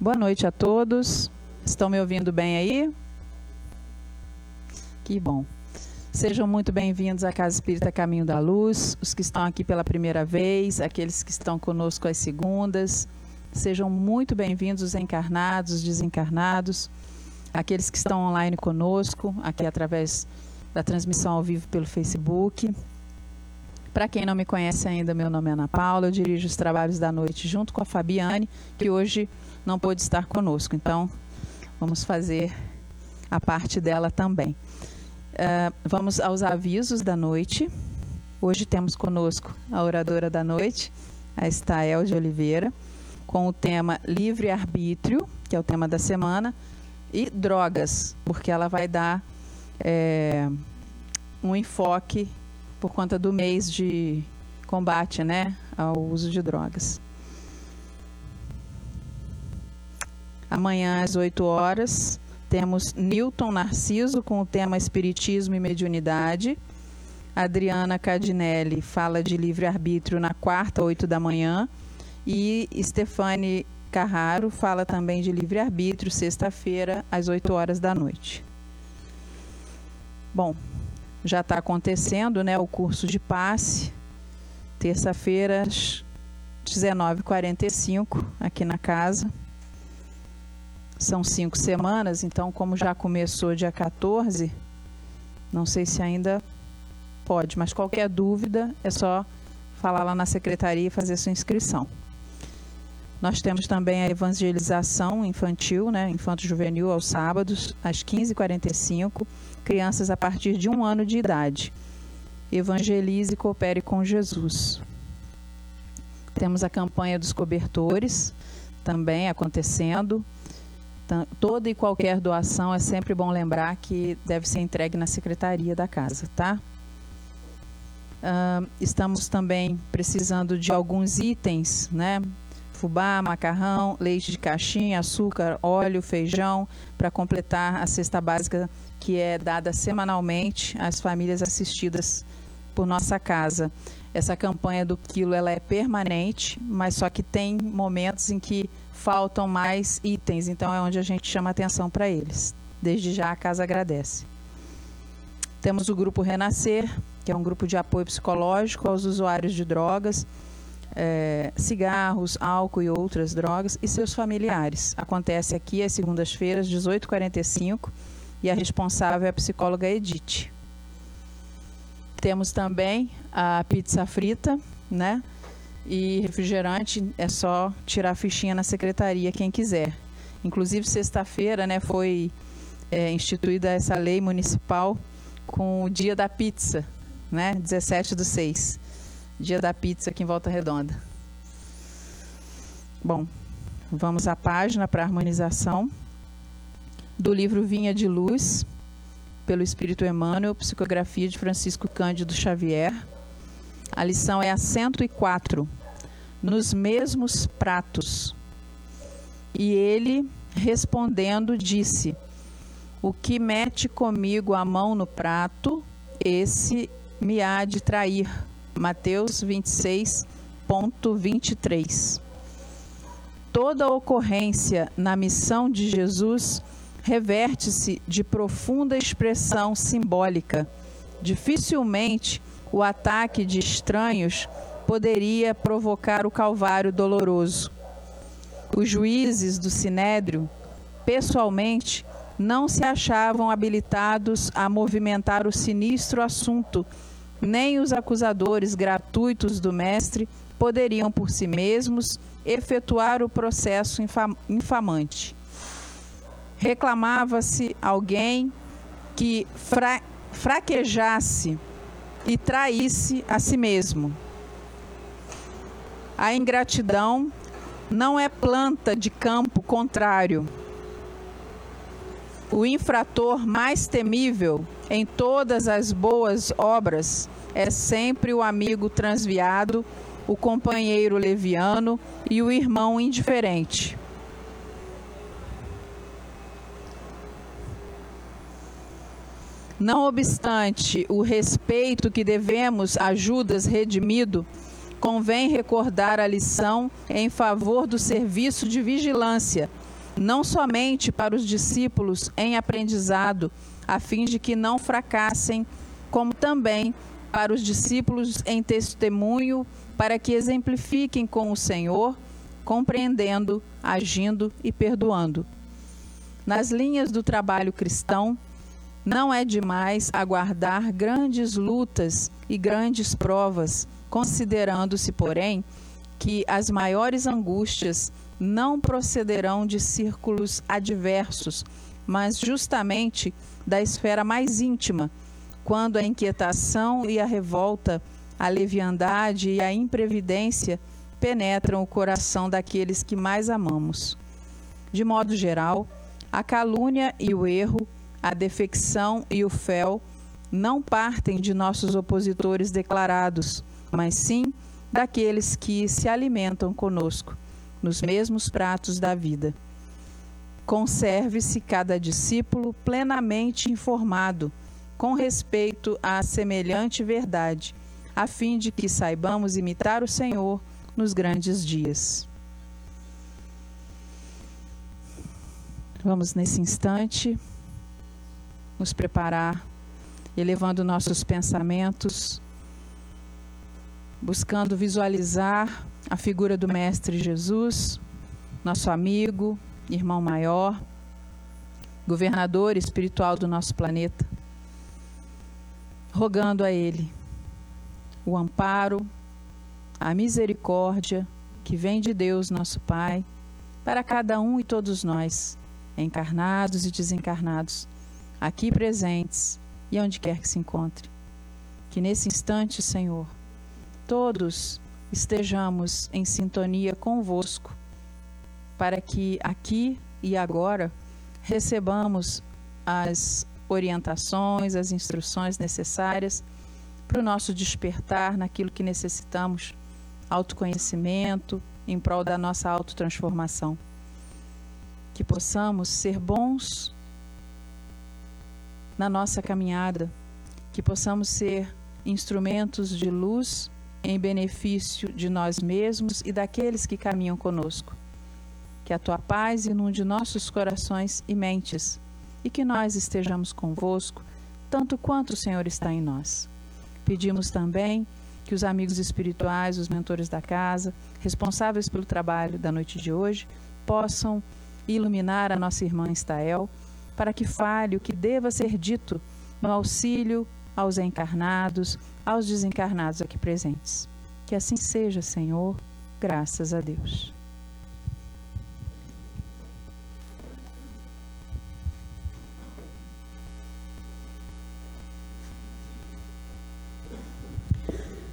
Boa noite a todos. Estão me ouvindo bem aí? Que bom. Sejam muito bem-vindos à Casa Espírita Caminho da Luz, os que estão aqui pela primeira vez, aqueles que estão conosco às segundas. Sejam muito bem-vindos os encarnados, os desencarnados, aqueles que estão online conosco, aqui através da transmissão ao vivo pelo Facebook. Para quem não me conhece ainda, meu nome é Ana Paula, eu dirijo os trabalhos da noite junto com a Fabiane, que hoje não pôde estar conosco. Então, vamos fazer a parte dela também. Uh, vamos aos avisos da noite. Hoje temos conosco a oradora da noite, a Estael de Oliveira, com o tema livre-arbítrio, que é o tema da semana, e drogas, porque ela vai dar é, um enfoque por conta do mês de combate né, ao uso de drogas. Amanhã às 8 horas temos Newton Narciso com o tema Espiritismo e Mediunidade. Adriana Cardinelli fala de livre-arbítrio na quarta, 8 da manhã. E Stefane Carraro fala também de livre-arbítrio, sexta-feira, às 8 horas da noite. Bom, já está acontecendo né, o curso de passe, terça-feira, 19h45, aqui na casa. São cinco semanas, então, como já começou dia 14, não sei se ainda pode, mas qualquer dúvida é só falar lá na secretaria e fazer sua inscrição. Nós temos também a evangelização infantil, né, infanto-juvenil, aos sábados, às 15h45, crianças a partir de um ano de idade. Evangelize e coopere com Jesus. Temos a campanha dos cobertores, também acontecendo. Toda e qualquer doação é sempre bom lembrar que deve ser entregue na secretaria da casa, tá? Uh, estamos também precisando de alguns itens, né? Fubá, macarrão, leite de caixinha, açúcar, óleo, feijão, para completar a cesta básica que é dada semanalmente às famílias assistidas por nossa casa. Essa campanha do quilo ela é permanente, mas só que tem momentos em que faltam mais itens, então é onde a gente chama atenção para eles. Desde já a casa agradece. Temos o grupo Renascer, que é um grupo de apoio psicológico aos usuários de drogas, é, cigarros, álcool e outras drogas e seus familiares. Acontece aqui às segundas-feiras, 18h45, e a responsável é a psicóloga Edith. Temos também a pizza frita, né? E refrigerante é só tirar a fichinha na secretaria, quem quiser. Inclusive, sexta-feira né, foi é, instituída essa lei municipal com o dia da pizza, né? 17 do 6. Dia da pizza aqui em Volta Redonda. Bom, vamos à página para harmonização do livro Vinha de Luz, pelo Espírito Emmanuel, psicografia de Francisco Cândido Xavier. A lição é a 104, nos mesmos pratos. E ele, respondendo, disse: O que mete comigo a mão no prato, esse me há de trair. Mateus 26.23. Toda ocorrência na missão de Jesus reverte-se de profunda expressão simbólica. Dificilmente o ataque de estranhos poderia provocar o calvário doloroso. Os juízes do Sinédrio, pessoalmente, não se achavam habilitados a movimentar o sinistro assunto, nem os acusadores gratuitos do Mestre poderiam por si mesmos efetuar o processo infamante. Reclamava-se alguém que fra fraquejasse e traísse a si mesmo. A ingratidão não é planta de campo contrário. O infrator mais temível em todas as boas obras é sempre o amigo transviado, o companheiro leviano e o irmão indiferente. Não obstante o respeito que devemos a Judas redimido, convém recordar a lição em favor do serviço de vigilância não somente para os discípulos em aprendizado, a fim de que não fracassem, como também para os discípulos em testemunho, para que exemplifiquem com o Senhor, compreendendo, agindo e perdoando. Nas linhas do trabalho cristão, não é demais aguardar grandes lutas e grandes provas, considerando-se, porém, que as maiores angústias não procederão de círculos adversos, mas justamente da esfera mais íntima, quando a inquietação e a revolta, a leviandade e a imprevidência penetram o coração daqueles que mais amamos. De modo geral, a calúnia e o erro a defecção e o fel não partem de nossos opositores declarados, mas sim daqueles que se alimentam conosco, nos mesmos pratos da vida. Conserve-se cada discípulo plenamente informado com respeito à semelhante verdade, a fim de que saibamos imitar o Senhor nos grandes dias. Vamos nesse instante nos preparar, elevando nossos pensamentos, buscando visualizar a figura do Mestre Jesus, nosso amigo, irmão maior, governador espiritual do nosso planeta, rogando a Ele o amparo, a misericórdia que vem de Deus, nosso Pai, para cada um e todos nós, encarnados e desencarnados aqui presentes e onde quer que se encontre. Que nesse instante, Senhor, todos estejamos em sintonia convosco, para que aqui e agora recebamos as orientações, as instruções necessárias para o nosso despertar naquilo que necessitamos, autoconhecimento, em prol da nossa autotransformação. Que possamos ser bons na nossa caminhada, que possamos ser instrumentos de luz em benefício de nós mesmos e daqueles que caminham conosco. Que a tua paz inunde nossos corações e mentes e que nós estejamos convosco, tanto quanto o Senhor está em nós. Pedimos também que os amigos espirituais, os mentores da casa, responsáveis pelo trabalho da noite de hoje, possam iluminar a nossa irmã Estael para que fale o que deva ser dito no auxílio aos encarnados, aos desencarnados aqui presentes. Que assim seja, Senhor, graças a Deus.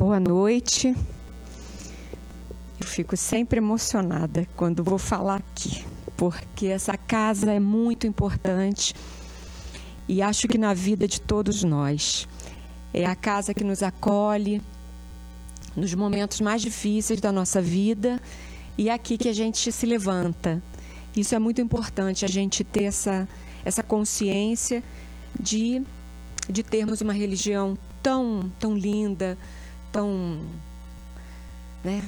Boa noite. Eu fico sempre emocionada quando vou falar aqui porque essa casa é muito importante e acho que na vida de todos nós. É a casa que nos acolhe nos momentos mais difíceis da nossa vida e é aqui que a gente se levanta. Isso é muito importante, a gente ter essa, essa consciência de, de termos uma religião tão, tão linda, tão, né,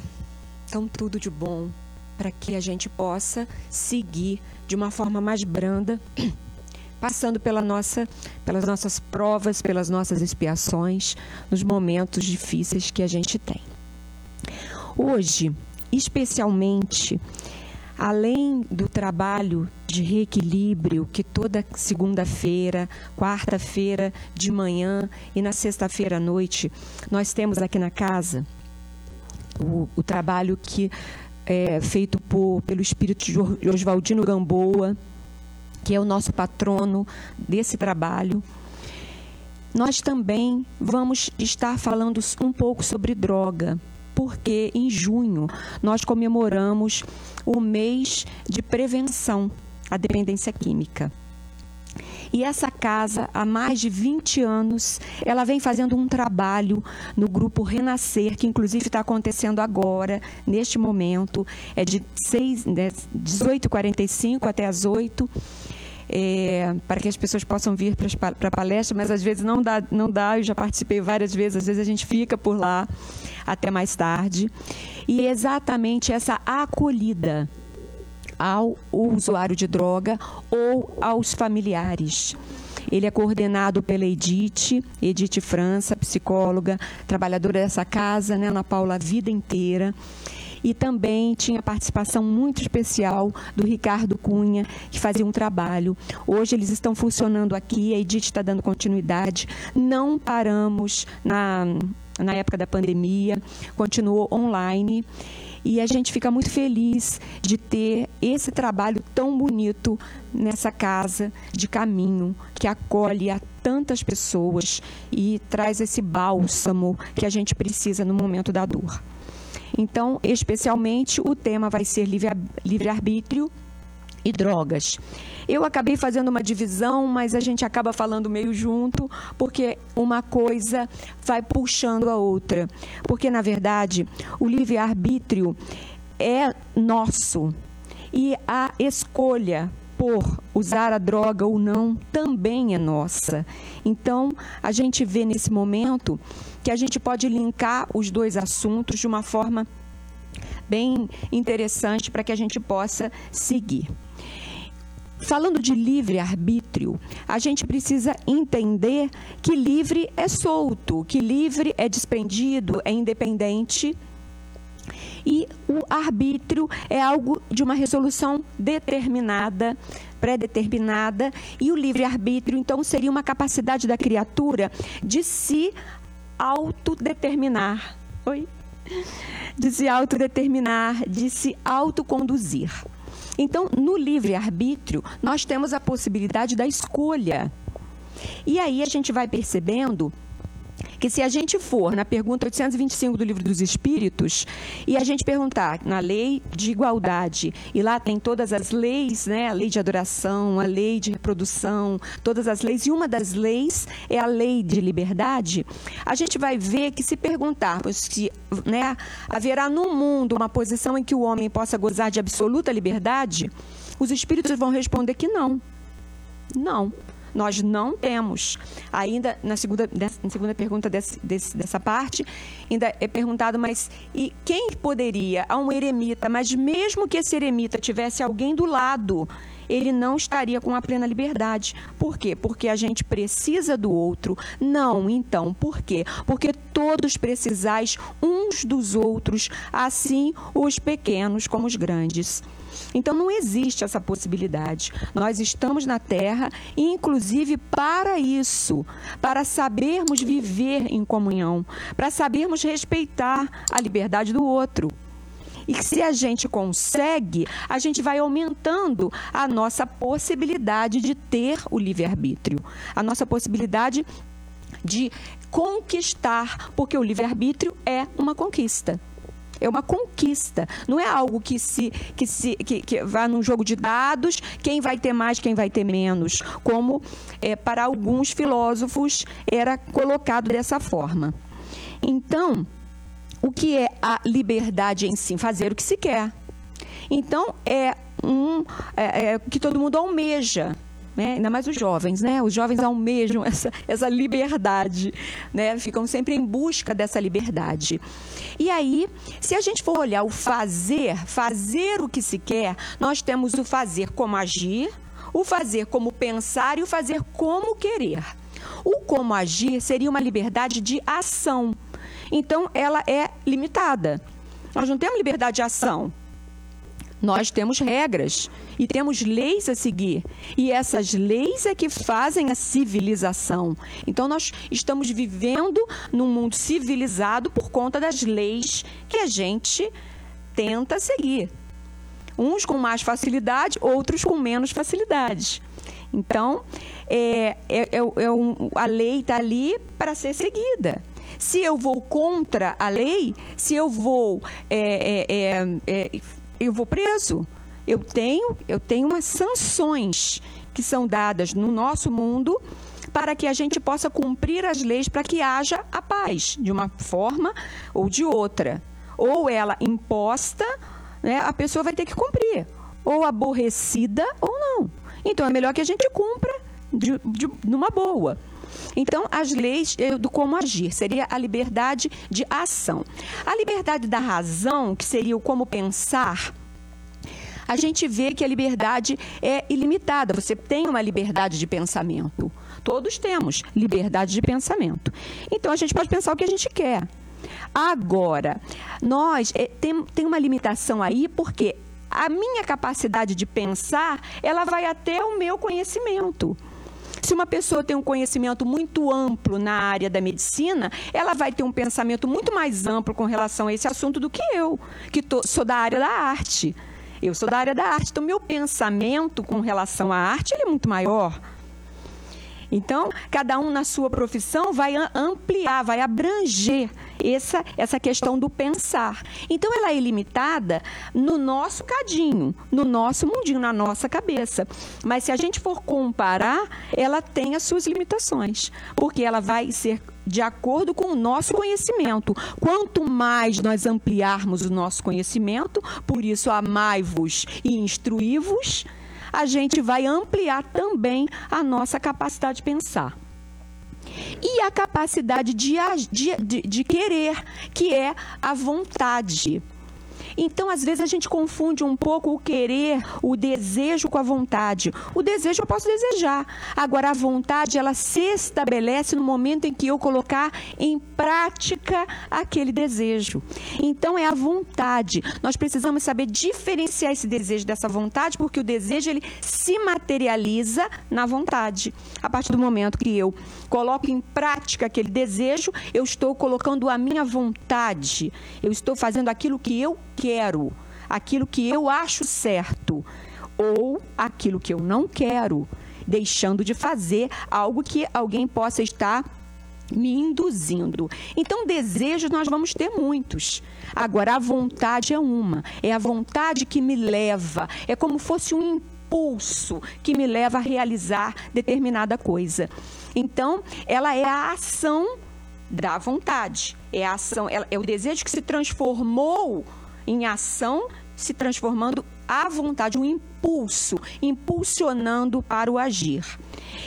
tão tudo de bom, para que a gente possa seguir de uma forma mais branda, passando pela nossa, pelas nossas provas, pelas nossas expiações, nos momentos difíceis que a gente tem. Hoje, especialmente, além do trabalho de reequilíbrio que toda segunda-feira, quarta-feira de manhã e na sexta-feira à noite nós temos aqui na casa, o, o trabalho que é, feito por, pelo espírito de Oswaldino Gamboa, que é o nosso patrono desse trabalho. Nós também vamos estar falando um pouco sobre droga, porque em junho nós comemoramos o mês de prevenção à dependência química. E essa casa, há mais de 20 anos, ela vem fazendo um trabalho no grupo Renascer, que inclusive está acontecendo agora, neste momento. É de 6, né, 18h45 até as 8 é, para que as pessoas possam vir para a palestra, mas às vezes não dá, não dá, eu já participei várias vezes, às vezes a gente fica por lá até mais tarde. E é exatamente essa acolhida ao usuário de droga ou aos familiares. Ele é coordenado pela Edith, Edith França, psicóloga, trabalhadora dessa casa, né, Ana Paula, a vida inteira e também tinha participação muito especial do Ricardo Cunha, que fazia um trabalho. Hoje eles estão funcionando aqui, a Edith está dando continuidade. Não paramos na, na época da pandemia, continuou online. E a gente fica muito feliz de ter esse trabalho tão bonito nessa casa de caminho que acolhe a tantas pessoas e traz esse bálsamo que a gente precisa no momento da dor. Então, especialmente, o tema vai ser livre-arbítrio e drogas. Eu acabei fazendo uma divisão, mas a gente acaba falando meio junto, porque uma coisa vai puxando a outra. Porque, na verdade, o livre-arbítrio é nosso. E a escolha por usar a droga ou não também é nossa. Então, a gente vê nesse momento que a gente pode linkar os dois assuntos de uma forma bem interessante para que a gente possa seguir. Falando de livre-arbítrio, a gente precisa entender que livre é solto, que livre é desprendido, é independente. E o arbítrio é algo de uma resolução determinada, pré-determinada, e o livre-arbítrio, então, seria uma capacidade da criatura de se autodeterminar. Oi? De se autodeterminar, de se autoconduzir. Então, no livre-arbítrio, nós temos a possibilidade da escolha. E aí a gente vai percebendo que se a gente for na pergunta 825 do Livro dos Espíritos e a gente perguntar na lei de igualdade, e lá tem todas as leis, né, a lei de adoração, a lei de reprodução, todas as leis, e uma das leis é a lei de liberdade, a gente vai ver que se perguntarmos se né, haverá no mundo uma posição em que o homem possa gozar de absoluta liberdade, os espíritos vão responder que não. Não. Nós não temos. Ainda na segunda, na segunda pergunta desse, desse, dessa parte, ainda é perguntado, mas e quem poderia a um eremita, mas mesmo que esse eremita tivesse alguém do lado, ele não estaria com a plena liberdade. Por quê? Porque a gente precisa do outro. Não, então, por quê? Porque todos precisais uns dos outros, assim os pequenos como os grandes. Então não existe essa possibilidade. Nós estamos na Terra, inclusive para isso, para sabermos viver em comunhão, para sabermos respeitar a liberdade do outro. E se a gente consegue, a gente vai aumentando a nossa possibilidade de ter o livre-arbítrio, a nossa possibilidade de conquistar, porque o livre-arbítrio é uma conquista. É uma conquista. Não é algo que se que se que, que vá num jogo de dados, quem vai ter mais, quem vai ter menos, como é, para alguns filósofos era colocado dessa forma. Então, o que é a liberdade em si? Fazer o que se quer. Então, é um é, é, que todo mundo almeja né? ainda mais os jovens, né? Os jovens almejam essa, essa liberdade, né? Ficam sempre em busca dessa liberdade. E aí, se a gente for olhar o fazer, fazer o que se quer, nós temos o fazer como agir, o fazer como pensar e o fazer como querer. O como agir seria uma liberdade de ação. Então, ela é limitada. Nós não temos liberdade de ação. Nós temos regras e temos leis a seguir. E essas leis é que fazem a civilização. Então, nós estamos vivendo num mundo civilizado por conta das leis que a gente tenta seguir. Uns com mais facilidade, outros com menos facilidade. Então, é, é, é, é um, a lei está ali para ser seguida. Se eu vou contra a lei, se eu vou é, é, é, é eu vou preso. Eu tenho, eu tenho umas sanções que são dadas no nosso mundo para que a gente possa cumprir as leis para que haja a paz, de uma forma ou de outra. Ou ela imposta, né, a pessoa vai ter que cumprir. Ou aborrecida ou não. Então é melhor que a gente cumpra de, de, numa boa. Então, as leis do como agir seria a liberdade de ação. A liberdade da razão, que seria o como pensar, a gente vê que a liberdade é ilimitada. Você tem uma liberdade de pensamento. Todos temos liberdade de pensamento. Então a gente pode pensar o que a gente quer. Agora, nós é, tem, tem uma limitação aí porque a minha capacidade de pensar, ela vai até o meu conhecimento. Se uma pessoa tem um conhecimento muito amplo na área da medicina, ela vai ter um pensamento muito mais amplo com relação a esse assunto do que eu, que tô, sou da área da arte. Eu sou da área da arte, então meu pensamento com relação à arte é muito maior. Então, cada um na sua profissão vai ampliar, vai abranger essa, essa questão do pensar. Então, ela é ilimitada no nosso cadinho, no nosso mundinho, na nossa cabeça. Mas se a gente for comparar, ela tem as suas limitações, porque ela vai ser de acordo com o nosso conhecimento. Quanto mais nós ampliarmos o nosso conhecimento, por isso amai-vos e instruí-vos, a gente vai ampliar também a nossa capacidade de pensar. E a capacidade de, de, de, querer, que é a vontade. Então, às vezes, a gente confunde um pouco o querer, o desejo com a vontade. O desejo eu posso desejar. Agora, a vontade, ela se estabelece no momento em que eu colocar em prática aquele desejo. Então, é a vontade. Nós precisamos saber diferenciar esse desejo dessa vontade, porque o desejo, ele se materializa na vontade. A partir do momento que eu coloco em prática aquele desejo, eu estou colocando a minha vontade. Eu estou fazendo aquilo que eu quero, aquilo que eu acho certo, ou aquilo que eu não quero, deixando de fazer algo que alguém possa estar me induzindo. Então, desejos nós vamos ter muitos. Agora, a vontade é uma. É a vontade que me leva. É como fosse um impulso que me leva a realizar determinada coisa. Então, ela é a ação da vontade. É a ação, é o desejo que se transformou em ação, se transformando à vontade, um impulso, impulsionando para o agir.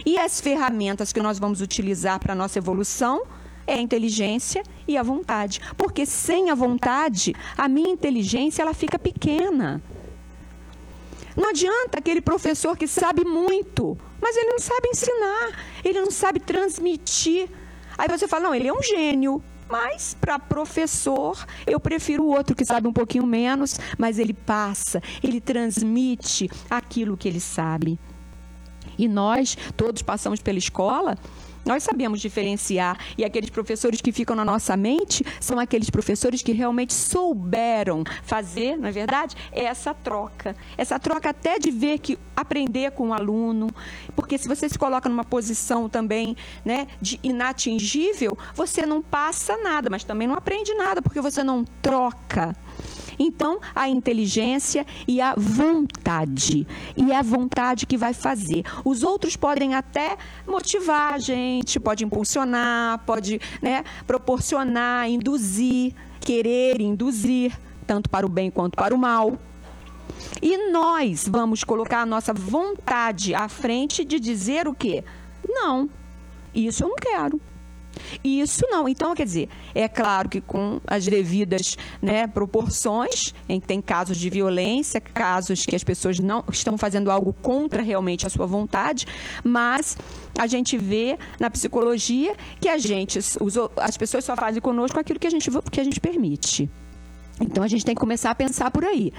E as ferramentas que nós vamos utilizar para a nossa evolução é a inteligência e a vontade. Porque sem a vontade, a minha inteligência ela fica pequena. Não adianta aquele professor que sabe muito, mas ele não sabe ensinar, ele não sabe transmitir. Aí você fala, não, ele é um gênio. Mas para professor, eu prefiro o outro que sabe um pouquinho menos, mas ele passa, ele transmite aquilo que ele sabe. E nós todos passamos pela escola nós sabemos diferenciar e aqueles professores que ficam na nossa mente são aqueles professores que realmente souberam fazer, não é verdade? Essa troca. Essa troca até de ver que aprender com o aluno, porque se você se coloca numa posição também, né, de inatingível, você não passa nada, mas também não aprende nada porque você não troca. Então, a inteligência e a vontade. E é a vontade que vai fazer. Os outros podem até motivar a gente, pode impulsionar, pode né, proporcionar, induzir, querer induzir, tanto para o bem quanto para o mal. E nós vamos colocar a nossa vontade à frente de dizer o quê? Não, isso eu não quero. Isso não. Então, quer dizer, é claro que com as devidas né, proporções, em que tem casos de violência, casos que as pessoas não estão fazendo algo contra realmente a sua vontade, mas a gente vê na psicologia que a gente, os, as pessoas só fazem conosco aquilo que a gente, que a gente permite. Então a gente tem que começar a pensar por aí.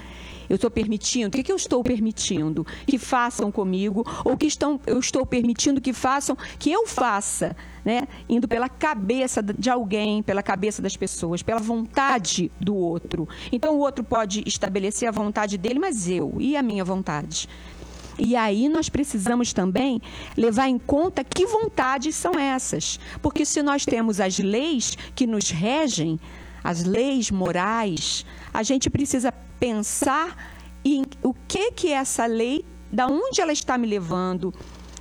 Eu estou permitindo? O que, eu estou permitindo que façam comigo? Ou que estão, eu estou permitindo que façam, que eu faça, né? Indo pela cabeça de alguém, pela cabeça das pessoas, pela vontade do outro. Então o outro pode estabelecer a vontade dele, mas eu e a minha vontade. E aí nós precisamos também levar em conta que vontades são essas. Porque se nós temos as leis que nos regem, as leis morais, a gente precisa pensar em o que que essa lei, da onde ela está me levando.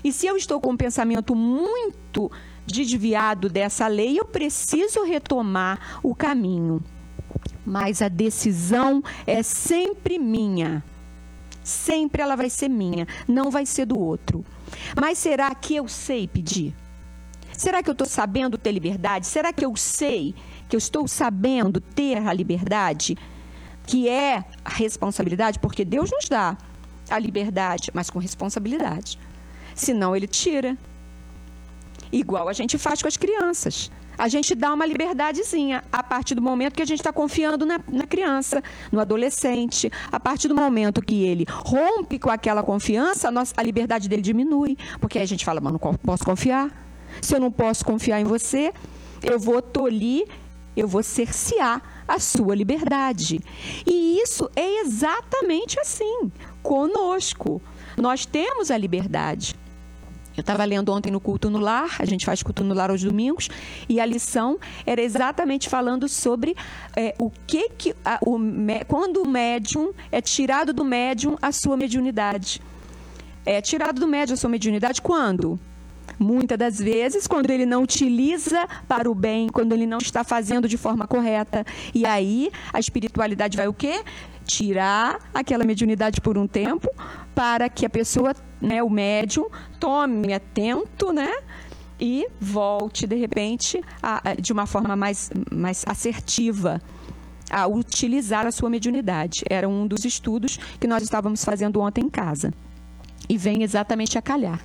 E se eu estou com um pensamento muito desviado dessa lei, eu preciso retomar o caminho. Mas a decisão é sempre minha. Sempre ela vai ser minha, não vai ser do outro. Mas será que eu sei pedir? Será que eu estou sabendo ter liberdade? Será que eu sei que eu estou sabendo ter a liberdade? Que é a responsabilidade, porque Deus nos dá a liberdade, mas com responsabilidade. Senão ele tira. Igual a gente faz com as crianças. A gente dá uma liberdadezinha a partir do momento que a gente está confiando na, na, criança, no adolescente. A partir do momento que ele rompe com aquela confiança, a, nossa, a liberdade dele diminui. Porque aí a gente fala, mas não posso confiar. Se eu não posso confiar em você, eu vou tolir, eu vou cercear a sua liberdade. E isso é exatamente assim conosco. Nós temos a liberdade. Eu estava lendo ontem no culto no lar, a gente faz culto no lar aos domingos, e a lição era exatamente falando sobre é, o que que a, o, quando o médium é tirado do médium a sua mediunidade. É tirado do médium a sua mediunidade quando? Muitas das vezes, quando ele não utiliza para o bem, quando ele não está fazendo de forma correta. E aí, a espiritualidade vai o quê? Tirar aquela mediunidade por um tempo para que a pessoa, né, o médium, tome atento, né? E volte, de repente, a, a, de uma forma mais, mais assertiva a utilizar a sua mediunidade. Era um dos estudos que nós estávamos fazendo ontem em casa. E vem exatamente a calhar.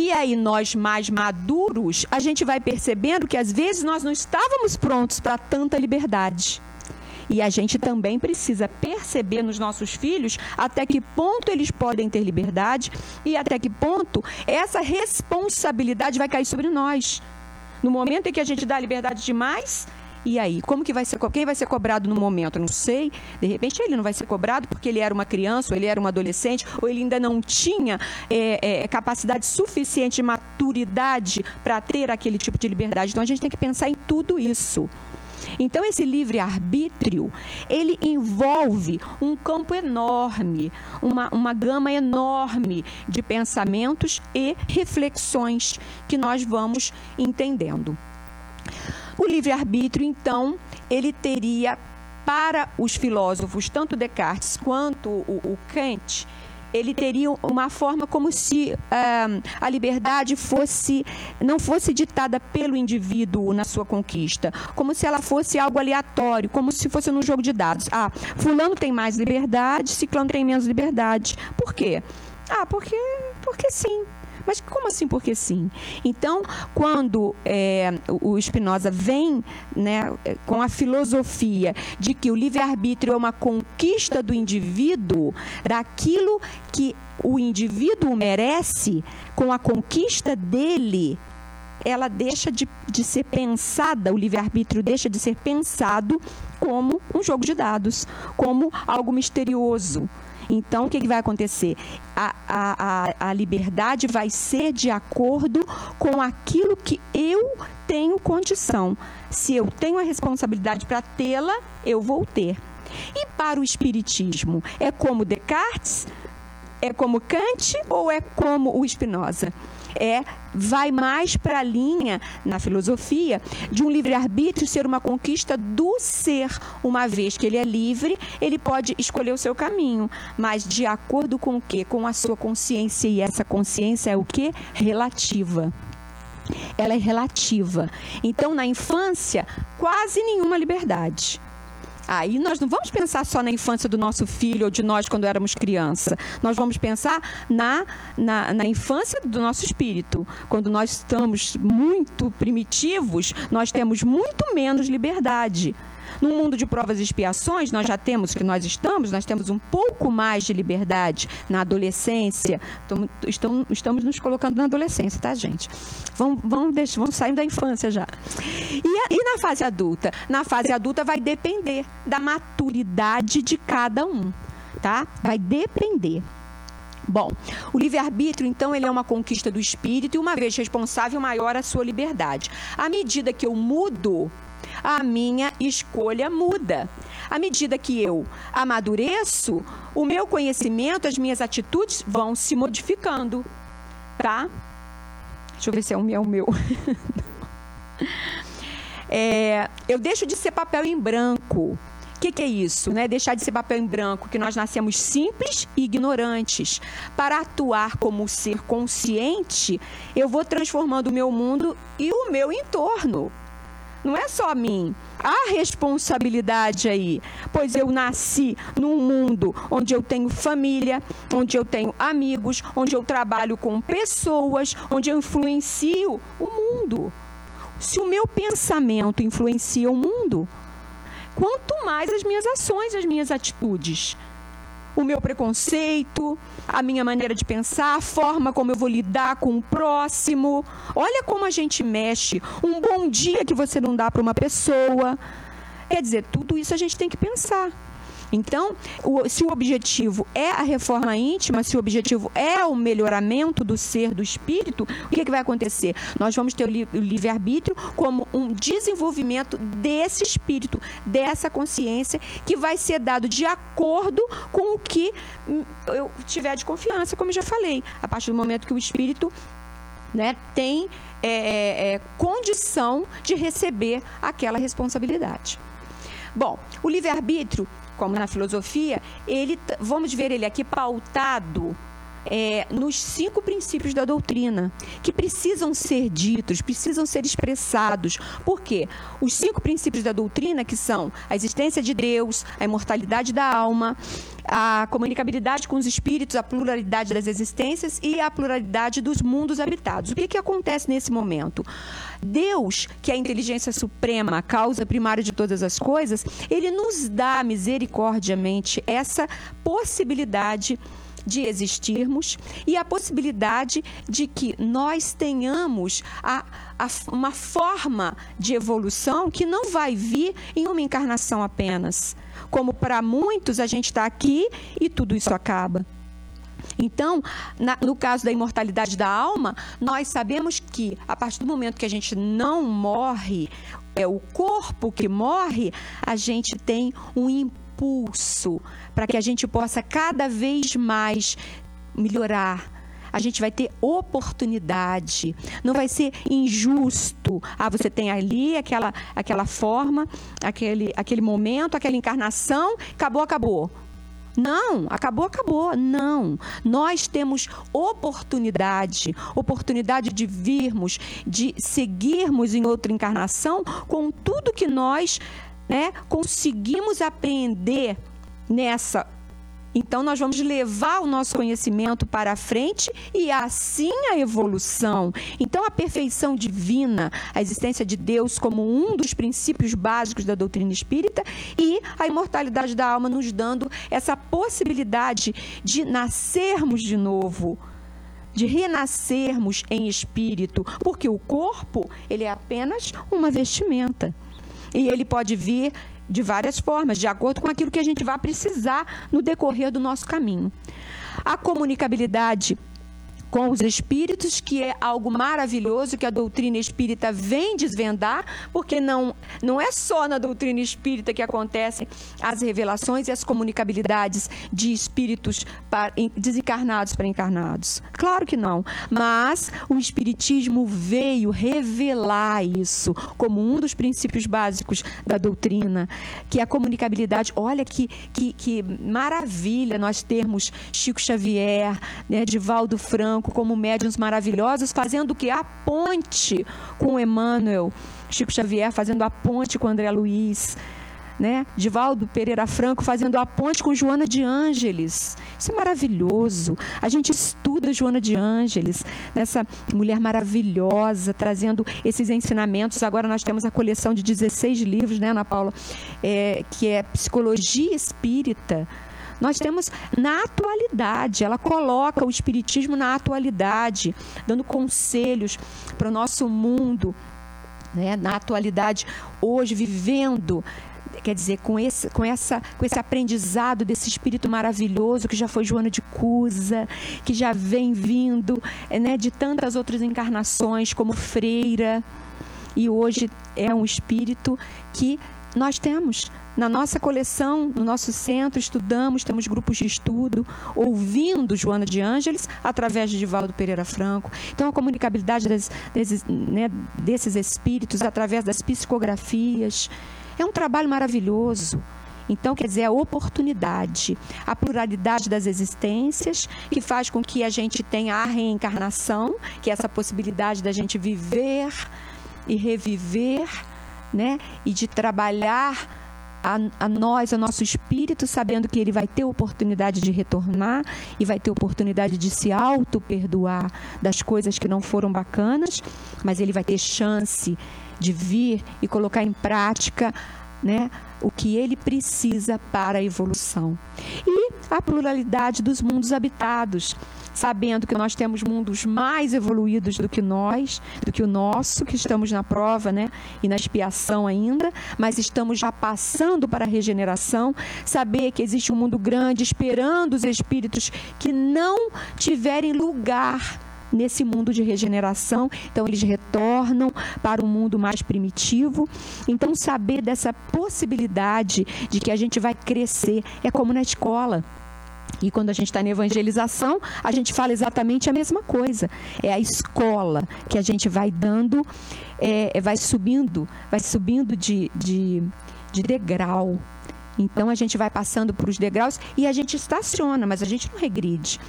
E aí, nós mais maduros, a gente vai percebendo que às vezes nós não estávamos prontos para tanta liberdade. E a gente também precisa perceber nos nossos filhos até que ponto eles podem ter liberdade e até que ponto essa responsabilidade vai cair sobre nós. No momento em que a gente dá liberdade demais, e aí, como que vai ser? Quem vai ser cobrado no momento? Não sei. De repente ele não vai ser cobrado porque ele era uma criança, ou ele era um adolescente, ou ele ainda não tinha é, é, capacidade suficiente de maturidade para ter aquele tipo de liberdade. Então a gente tem que pensar em tudo isso. Então esse livre arbítrio ele envolve um campo enorme, uma, uma gama enorme de pensamentos e reflexões que nós vamos entendendo. O livre-arbítrio, então, ele teria para os filósofos, tanto Descartes quanto o, o Kant, ele teria uma forma como se uh, a liberdade fosse não fosse ditada pelo indivíduo na sua conquista, como se ela fosse algo aleatório, como se fosse num jogo de dados. Ah, fulano tem mais liberdade, ciclano tem menos liberdade. Por quê? Ah, porque porque sim. Mas como assim porque sim? Então, quando é, o Spinoza vem né, com a filosofia de que o livre-arbítrio é uma conquista do indivíduo, daquilo que o indivíduo merece, com a conquista dele, ela deixa de, de ser pensada, o livre-arbítrio deixa de ser pensado como um jogo de dados, como algo misterioso. Então, o que, que vai acontecer? A, a, a, liberdade vai ser de acordo com aquilo que eu tenho condição. Se eu tenho a responsabilidade para tê-la, eu vou ter. E para o Espiritismo, é como Descartes? É como Kant ou é como o Spinoza? É vai mais para a linha na filosofia de um livre-arbítrio ser uma conquista do ser. Uma vez que ele é livre, ele pode escolher o seu caminho, mas de acordo com o quê? Com a sua consciência e essa consciência é o que? Relativa ela é relativa. Então, na infância, quase nenhuma liberdade. Aí nós não vamos pensar só na infância do nosso filho ou de nós quando éramos criança. Nós vamos pensar na, na, na infância do nosso espírito. Quando nós estamos muito primitivos, nós temos muito menos liberdade. No mundo de provas e expiações, nós já temos que nós estamos, nós temos um pouco mais de liberdade na adolescência. Estamos, estamos nos colocando na adolescência, tá, gente? Vamos, vamos, deixar, vamos saindo da infância já. E, e na fase adulta? Na fase adulta vai depender da maturidade de cada um, tá? Vai depender. Bom, o livre-arbítrio, então, ele é uma conquista do espírito e, uma vez responsável, maior a sua liberdade. À medida que eu mudo a minha escolha muda. À medida que eu amadureço, o meu conhecimento, as minhas atitudes vão se modificando. Tá? Deixa eu ver se é o meu. O meu. é, eu deixo de ser papel em branco. O que, que, é isso? Né? Deixar de ser papel em branco, que nós nascemos simples e ignorantes. Para atuar como ser consciente, eu vou transformando o meu mundo e o meu entorno. Não é só a mim. Há responsabilidade aí, pois eu nasci num mundo onde eu tenho família, onde eu tenho amigos, onde eu trabalho com pessoas, onde eu influencio o mundo. Se o meu pensamento influencia o mundo, quanto mais as minhas ações, as minhas atitudes o meu preconceito, a minha maneira de pensar, a forma como eu vou lidar com o próximo. Olha como a gente mexe. Um bom dia que você não dá para uma pessoa. Quer dizer, tudo isso a gente tem que pensar. Então, o, se o objetivo é a reforma íntima, se o objetivo é o melhoramento do ser, do espírito, o que, é que vai acontecer? Nós vamos ter o, li, o livre-arbítrio como um desenvolvimento desse espírito, dessa consciência, que vai ser dado de acordo com o que hum, eu tiver de confiança, como eu já falei. A partir do momento que o espírito né, tem é, é, é condição de receber aquela responsabilidade. Bom, o livre-arbítrio como na filosofia, ele, vamos ver ele aqui pautado é, nos cinco princípios da doutrina, que precisam ser ditos, precisam ser expressados. Por quê? Os cinco princípios da doutrina, que são a existência de Deus, a imortalidade da alma, a comunicabilidade com os espíritos, a pluralidade das existências e a pluralidade dos mundos habitados. O que, que acontece nesse momento? Deus, que é a inteligência suprema, a causa primária de todas as coisas, ele nos dá misericordiamente essa possibilidade de existirmos e a possibilidade de que nós tenhamos a, a, uma forma de evolução que não vai vir em uma encarnação apenas. Como para muitos, a gente está aqui e tudo isso acaba. Então, na, no caso da imortalidade da alma, nós sabemos que a partir do momento que a gente não morre, é o corpo que morre, a gente tem um impulso para que a gente possa cada vez mais melhorar, a gente vai ter oportunidade. Não vai ser injusto. Ah, você tem ali aquela, aquela forma, aquele, aquele momento, aquela encarnação, acabou, acabou. Não, acabou, acabou. Não. Nós temos oportunidade, oportunidade de virmos, de seguirmos em outra encarnação com tudo que nós né, conseguimos aprender nessa então, nós vamos levar o nosso conhecimento para frente e assim a evolução. Então, a perfeição divina, a existência de Deus como um dos princípios básicos da doutrina espírita e a imortalidade da alma nos dando essa possibilidade de nascermos de novo de renascermos em espírito, porque o corpo, ele é apenas uma vestimenta. E ele pode vir de várias formas, de acordo com aquilo que a gente vai precisar no decorrer do nosso caminho. A comunicabilidade com os espíritos, que é algo maravilhoso que a doutrina espírita vem desvendar, porque não, não é só na doutrina espírita que acontecem as revelações e as comunicabilidades de espíritos para, desencarnados para encarnados. Claro que não, mas o espiritismo veio revelar isso como um dos princípios básicos da doutrina, que a comunicabilidade, olha que, que, que maravilha nós termos Chico Xavier, né, Divaldo Franco, Franco como médiuns maravilhosos, fazendo que? A ponte com Emmanuel, Chico Xavier fazendo a ponte com André Luiz, né? Divaldo Pereira Franco fazendo a ponte com Joana de Ângeles. Isso é maravilhoso. A gente estuda Joana de Ângeles, essa mulher maravilhosa, trazendo esses ensinamentos. Agora nós temos a coleção de 16 livros, né, Ana Paula, é, que é Psicologia Espírita nós temos na atualidade, ela coloca o Espiritismo na atualidade, dando conselhos para o nosso mundo, né? na atualidade, hoje, vivendo quer dizer, com esse, com, essa, com esse aprendizado desse espírito maravilhoso que já foi Joana de Cusa, que já vem vindo né, de tantas outras encarnações, como Freira, e hoje é um espírito que nós temos na nossa coleção, no nosso centro, estudamos, temos grupos de estudo, ouvindo Joana de Ângeles através de Divaldo Pereira Franco. Então, a comunicabilidade das, desses, né, desses espíritos através das psicografias é um trabalho maravilhoso. Então, quer dizer, a oportunidade, a pluralidade das existências, que faz com que a gente tenha a reencarnação, que é essa possibilidade da gente viver e reviver né? E de trabalhar a, a, nós, a nosso espírito, sabendo que ele vai ter oportunidade de retornar e vai ter oportunidade de se auto-perdoar das coisas que não foram bacanas, mas ele vai ter chance de vir e colocar em prática né, o que ele precisa para a evolução. E a pluralidade dos mundos habitados, sabendo que nós temos mundos mais evoluídos do que nós, do que o nosso, que estamos na prova, né, e na expiação ainda, mas estamos já passando para a regeneração, saber que existe um mundo grande esperando os espíritos que não tiverem lugar nesse mundo de regeneração. Então, eles retornam para um mundo mais primitivo. Então, saber dessa possibilidade de que a gente vai crescer é como na escola. E quando a gente está na evangelização, a gente fala exatamente a mesma coisa. É a escola que a gente vai dando, é, é vai subindo, vai subindo de, de, de degrau. Então a gente vai passando por os degraus e a gente estaciona, mas a gente não regride.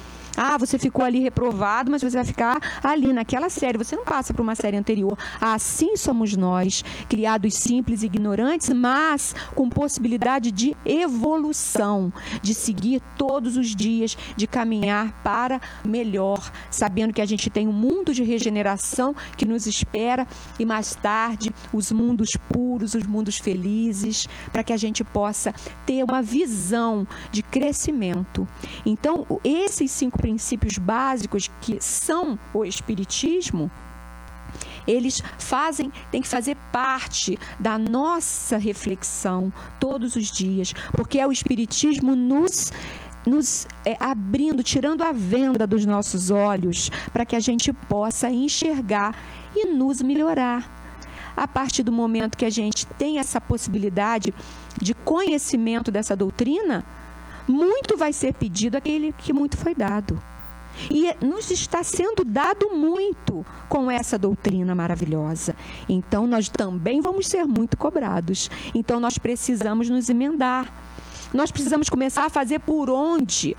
Ah, você ficou ali reprovado, mas você vai ficar ali naquela série. Você não passa para uma série anterior. Assim somos nós, criados simples e ignorantes, mas com possibilidade de evolução, de seguir todos os dias, de caminhar para melhor, sabendo que a gente tem um mundo de regeneração que nos espera e mais tarde os mundos puros, os mundos felizes, para que a gente possa ter uma visão de crescimento. Então, esses cinco princípios básicos que são o Espiritismo, eles fazem, tem que fazer parte da nossa reflexão todos os dias, porque é o Espiritismo nos nos é, abrindo, tirando a venda dos nossos olhos, para que a gente possa enxergar e nos melhorar. A partir do momento que a gente tem essa possibilidade de conhecimento dessa doutrina, muito vai ser pedido aquele que muito foi dado. E nos está sendo dado muito com essa doutrina maravilhosa. Então, nós também vamos ser muito cobrados. Então, nós precisamos nos emendar. Nós precisamos começar a fazer por onde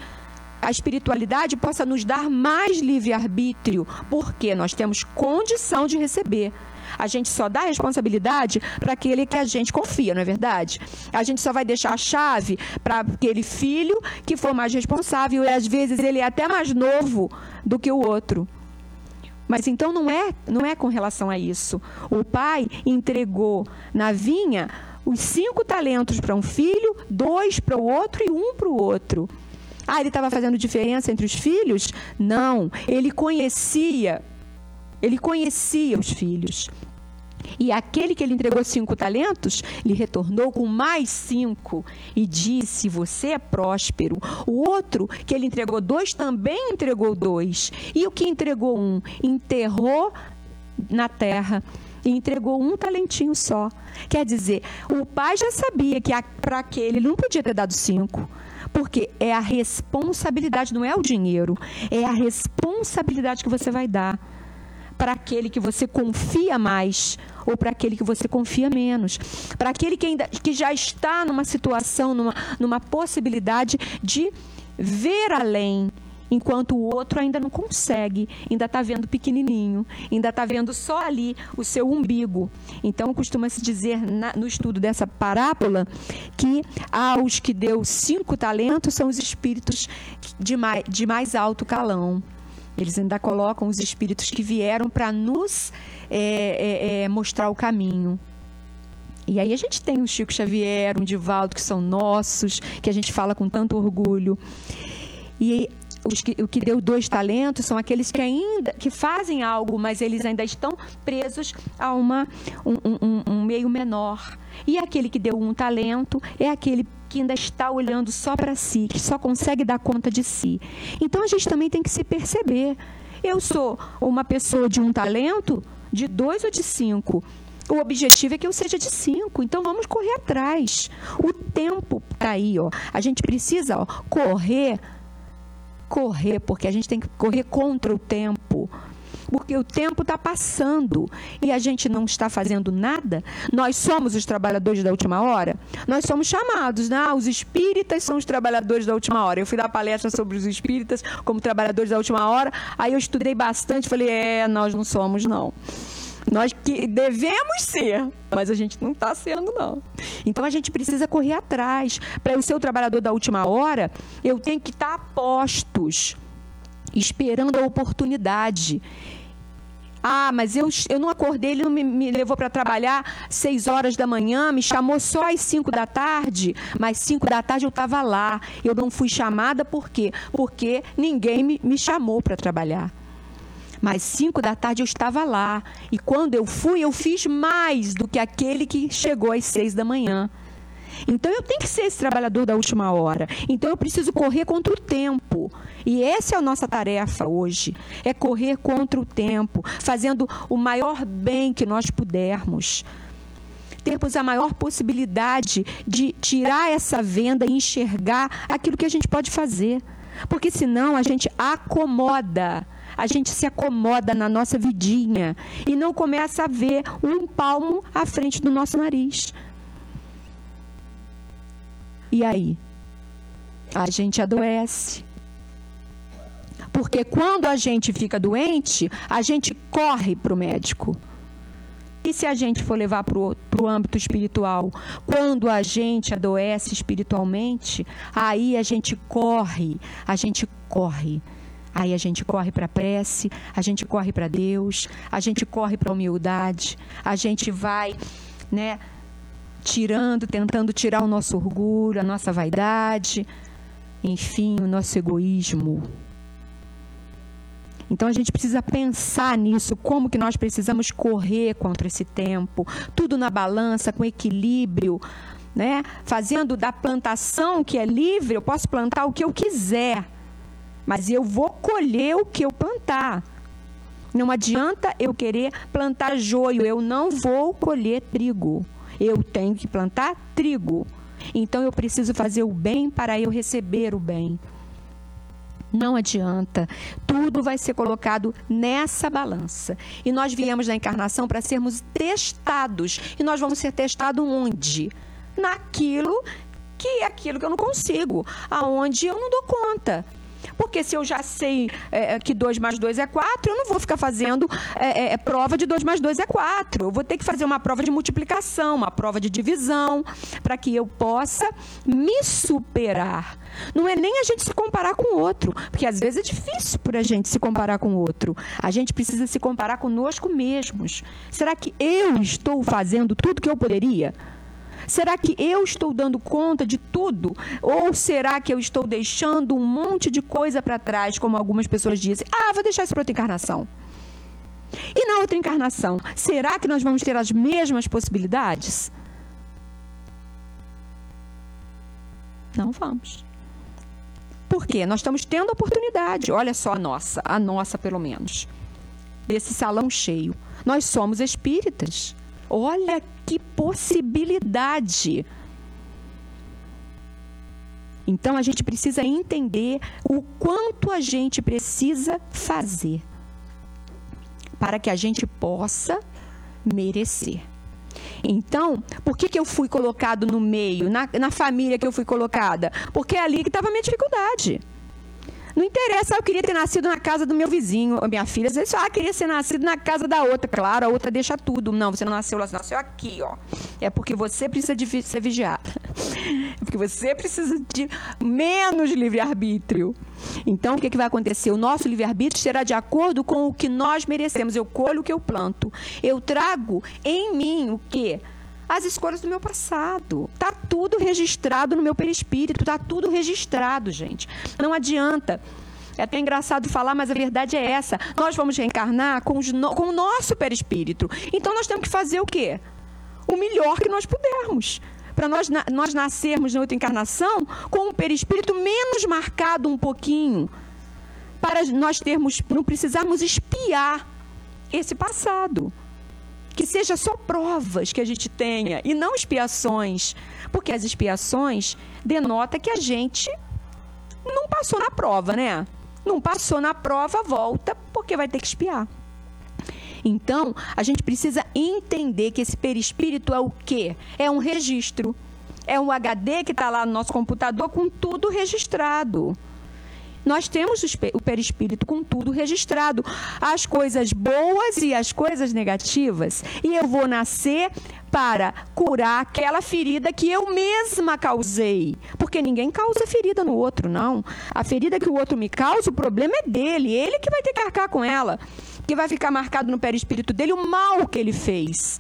a espiritualidade possa nos dar mais livre-arbítrio, porque nós temos condição de receber. A gente só dá responsabilidade para aquele que a gente confia, não é verdade? A gente só vai deixar a chave para aquele filho que for mais responsável e às vezes ele é até mais novo do que o outro. Mas então não é, não é com relação a isso. O pai entregou na vinha os cinco talentos para um filho, dois para o outro e um para o outro. Ah, ele estava fazendo diferença entre os filhos? Não, ele conhecia ele conhecia os filhos. E aquele que ele entregou cinco talentos, lhe retornou com mais cinco e disse: Você é próspero. O outro, que ele entregou dois, também entregou dois. E o que entregou um, enterrou na terra e entregou um talentinho só. Quer dizer, o pai já sabia que para aquele ele não podia ter dado cinco. Porque é a responsabilidade, não é o dinheiro, é a responsabilidade que você vai dar para aquele que você confia mais ou para aquele que você confia menos. Para aquele que, ainda, que já está numa situação, numa, numa possibilidade de ver além, enquanto o outro ainda não consegue, ainda está vendo pequenininho, ainda está vendo só ali o seu umbigo. Então, costuma-se dizer na, no estudo dessa parábola que aos que deu cinco talentos são os espíritos de mais, de mais alto calão. Eles ainda colocam os espíritos que vieram para nos é, é, é, mostrar o caminho. E aí a gente tem o Chico Xavier, o Divaldo, que são nossos, que a gente fala com tanto orgulho. E os que, o que deu dois talentos são aqueles que ainda que fazem algo, mas eles ainda estão presos a uma, um, um, um meio menor. E aquele que deu um talento é aquele que ainda está olhando só para si, que só consegue dar conta de si. Então a gente também tem que se perceber. Eu sou uma pessoa de um talento, de dois ou de cinco. O objetivo é que eu seja de cinco. Então vamos correr atrás. O tempo está aí, ó. A gente precisa ó, correr, correr, porque a gente tem que correr contra o tempo porque o tempo está passando e a gente não está fazendo nada. Nós somos os trabalhadores da última hora? Nós somos chamados, né? Ah, os espíritas são os trabalhadores da última hora. Eu fui dar palestra sobre os espíritas como trabalhadores da última hora, aí eu estudei bastante, falei, é, nós não somos, não. Nós que devemos ser, mas a gente não está sendo, não. Então a gente precisa correr atrás. Para eu ser o trabalhador da última hora, eu tenho que estar tá a postos, esperando a oportunidade. Ah, mas eu, eu não acordei, ele não me, me levou para trabalhar seis horas da manhã, me chamou só às cinco da tarde, mas cinco da tarde eu estava lá. Eu não fui chamada por quê? Porque ninguém me, me chamou para trabalhar. Mas cinco da tarde eu estava lá. E quando eu fui, eu fiz mais do que aquele que chegou às seis da manhã. Então eu tenho que ser esse trabalhador da última hora. Então eu preciso correr contra o tempo. E essa é a nossa tarefa hoje: é correr contra o tempo, fazendo o maior bem que nós pudermos. Termos a maior possibilidade de tirar essa venda e enxergar aquilo que a gente pode fazer. Porque senão a gente acomoda a gente se acomoda na nossa vidinha e não começa a ver um palmo à frente do nosso nariz. E aí? A gente adoece. Porque quando a gente fica doente, a gente corre para o médico. E se a gente for levar para o âmbito espiritual? Quando a gente adoece espiritualmente, aí a gente corre, a gente corre. Aí a gente corre para a prece, a gente corre para Deus, a gente corre para a humildade, a gente vai, né, tirando, tentando tirar o nosso orgulho, a nossa vaidade, enfim, o nosso egoísmo. Então a gente precisa pensar nisso, como que nós precisamos correr contra esse tempo, tudo na balança, com equilíbrio, né? Fazendo da plantação que é livre, eu posso plantar o que eu quiser, mas eu vou colher o que eu plantar. Não adianta eu querer plantar joio, eu não vou colher trigo. Eu tenho que plantar trigo. Então eu preciso fazer o bem para eu receber o bem. Não adianta. Tudo vai ser colocado nessa balança. E nós viemos na encarnação para sermos testados. E nós vamos ser testados onde? Naquilo que é aquilo que eu não consigo, aonde eu não dou conta. Porque se eu já sei é, é que 2 mais 2 é 4, eu não vou ficar fazendo é, é, é prova de 2 mais 2 é 4. Eu vou ter que fazer uma prova de multiplicação, uma prova de divisão, para que eu possa me superar. Não é nem a gente se comparar com o outro, porque às vezes é difícil para a gente se comparar com o outro. A gente precisa se comparar conosco mesmos. Será que eu estou fazendo tudo que eu poderia? Será que eu estou dando conta de tudo? Ou será que eu estou deixando um monte de coisa para trás, como algumas pessoas dizem? Ah, vou deixar isso para outra encarnação. E na outra encarnação, será que nós vamos ter as mesmas possibilidades? Não vamos. Por quê? Nós estamos tendo oportunidade. Olha só a nossa, a nossa pelo menos. Desse salão cheio. Nós somos espíritas. Olha que possibilidade! Então a gente precisa entender o quanto a gente precisa fazer para que a gente possa merecer. Então, por que, que eu fui colocado no meio, na, na família que eu fui colocada? Porque é ali que estava a minha dificuldade. Não interessa, eu queria ter nascido na casa do meu vizinho. Minha filha às vezes, ah, queria ser nascido na casa da outra. Claro, a outra deixa tudo. Não, você não nasceu lá, você nasceu aqui, ó. É porque você precisa de ser vigiada. É porque você precisa de menos livre-arbítrio. Então, o que, que vai acontecer? O nosso livre-arbítrio será de acordo com o que nós merecemos. Eu colho o que eu planto. Eu trago em mim o quê? As escolhas do meu passado. Tá tudo registrado no meu perispírito, tá tudo registrado, gente. Não adianta. É até engraçado falar, mas a verdade é essa. Nós vamos reencarnar com, no... com o nosso perispírito. Então nós temos que fazer o quê? O melhor que nós pudermos para nós, nós nascermos na outra encarnação com um perispírito menos marcado um pouquinho, para nós termos, não precisarmos espiar esse passado que seja só provas que a gente tenha e não expiações, porque as expiações denota que a gente não passou na prova, né? Não passou na prova, volta, porque vai ter que espiar. Então, a gente precisa entender que esse perispírito é o quê? É um registro. É um HD que está lá no nosso computador com tudo registrado. Nós temos o perispírito com tudo registrado, as coisas boas e as coisas negativas. E eu vou nascer para curar aquela ferida que eu mesma causei. Porque ninguém causa ferida no outro, não. A ferida que o outro me causa, o problema é dele, ele que vai ter que arcar com ela. Que vai ficar marcado no perispírito dele o mal que ele fez.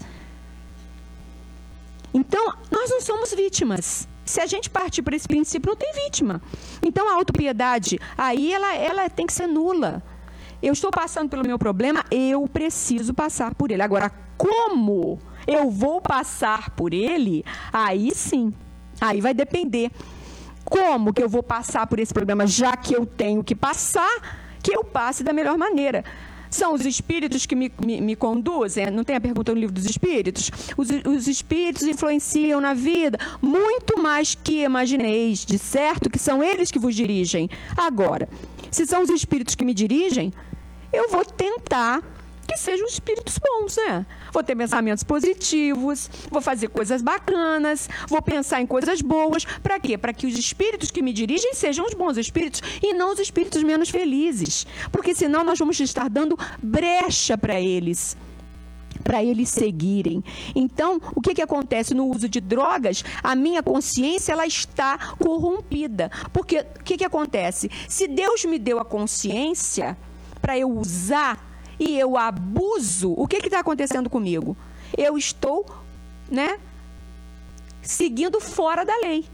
Então, nós não somos vítimas. Se a gente partir por esse princípio, não tem vítima. Então, a autopiedade, aí ela, ela tem que ser nula. Eu estou passando pelo meu problema, eu preciso passar por ele. Agora, como eu vou passar por ele? Aí sim. Aí vai depender. Como que eu vou passar por esse problema, já que eu tenho que passar, que eu passe da melhor maneira. São os espíritos que me, me, me conduzem? Não tem a pergunta no livro dos espíritos? Os, os espíritos influenciam na vida muito mais que imagineis, de certo que são eles que vos dirigem. Agora, se são os espíritos que me dirigem, eu vou tentar que sejam espíritos bons, né? Vou ter pensamentos positivos, vou fazer coisas bacanas, vou pensar em coisas boas. Para quê? Para que os espíritos que me dirigem sejam os bons espíritos e não os espíritos menos felizes. Porque senão nós vamos estar dando brecha para eles para eles seguirem. Então, o que, que acontece no uso de drogas? A minha consciência ela está corrompida. Porque o que, que acontece? Se Deus me deu a consciência para eu usar e eu abuso, o que está acontecendo comigo? Eu estou, né, seguindo fora da lei.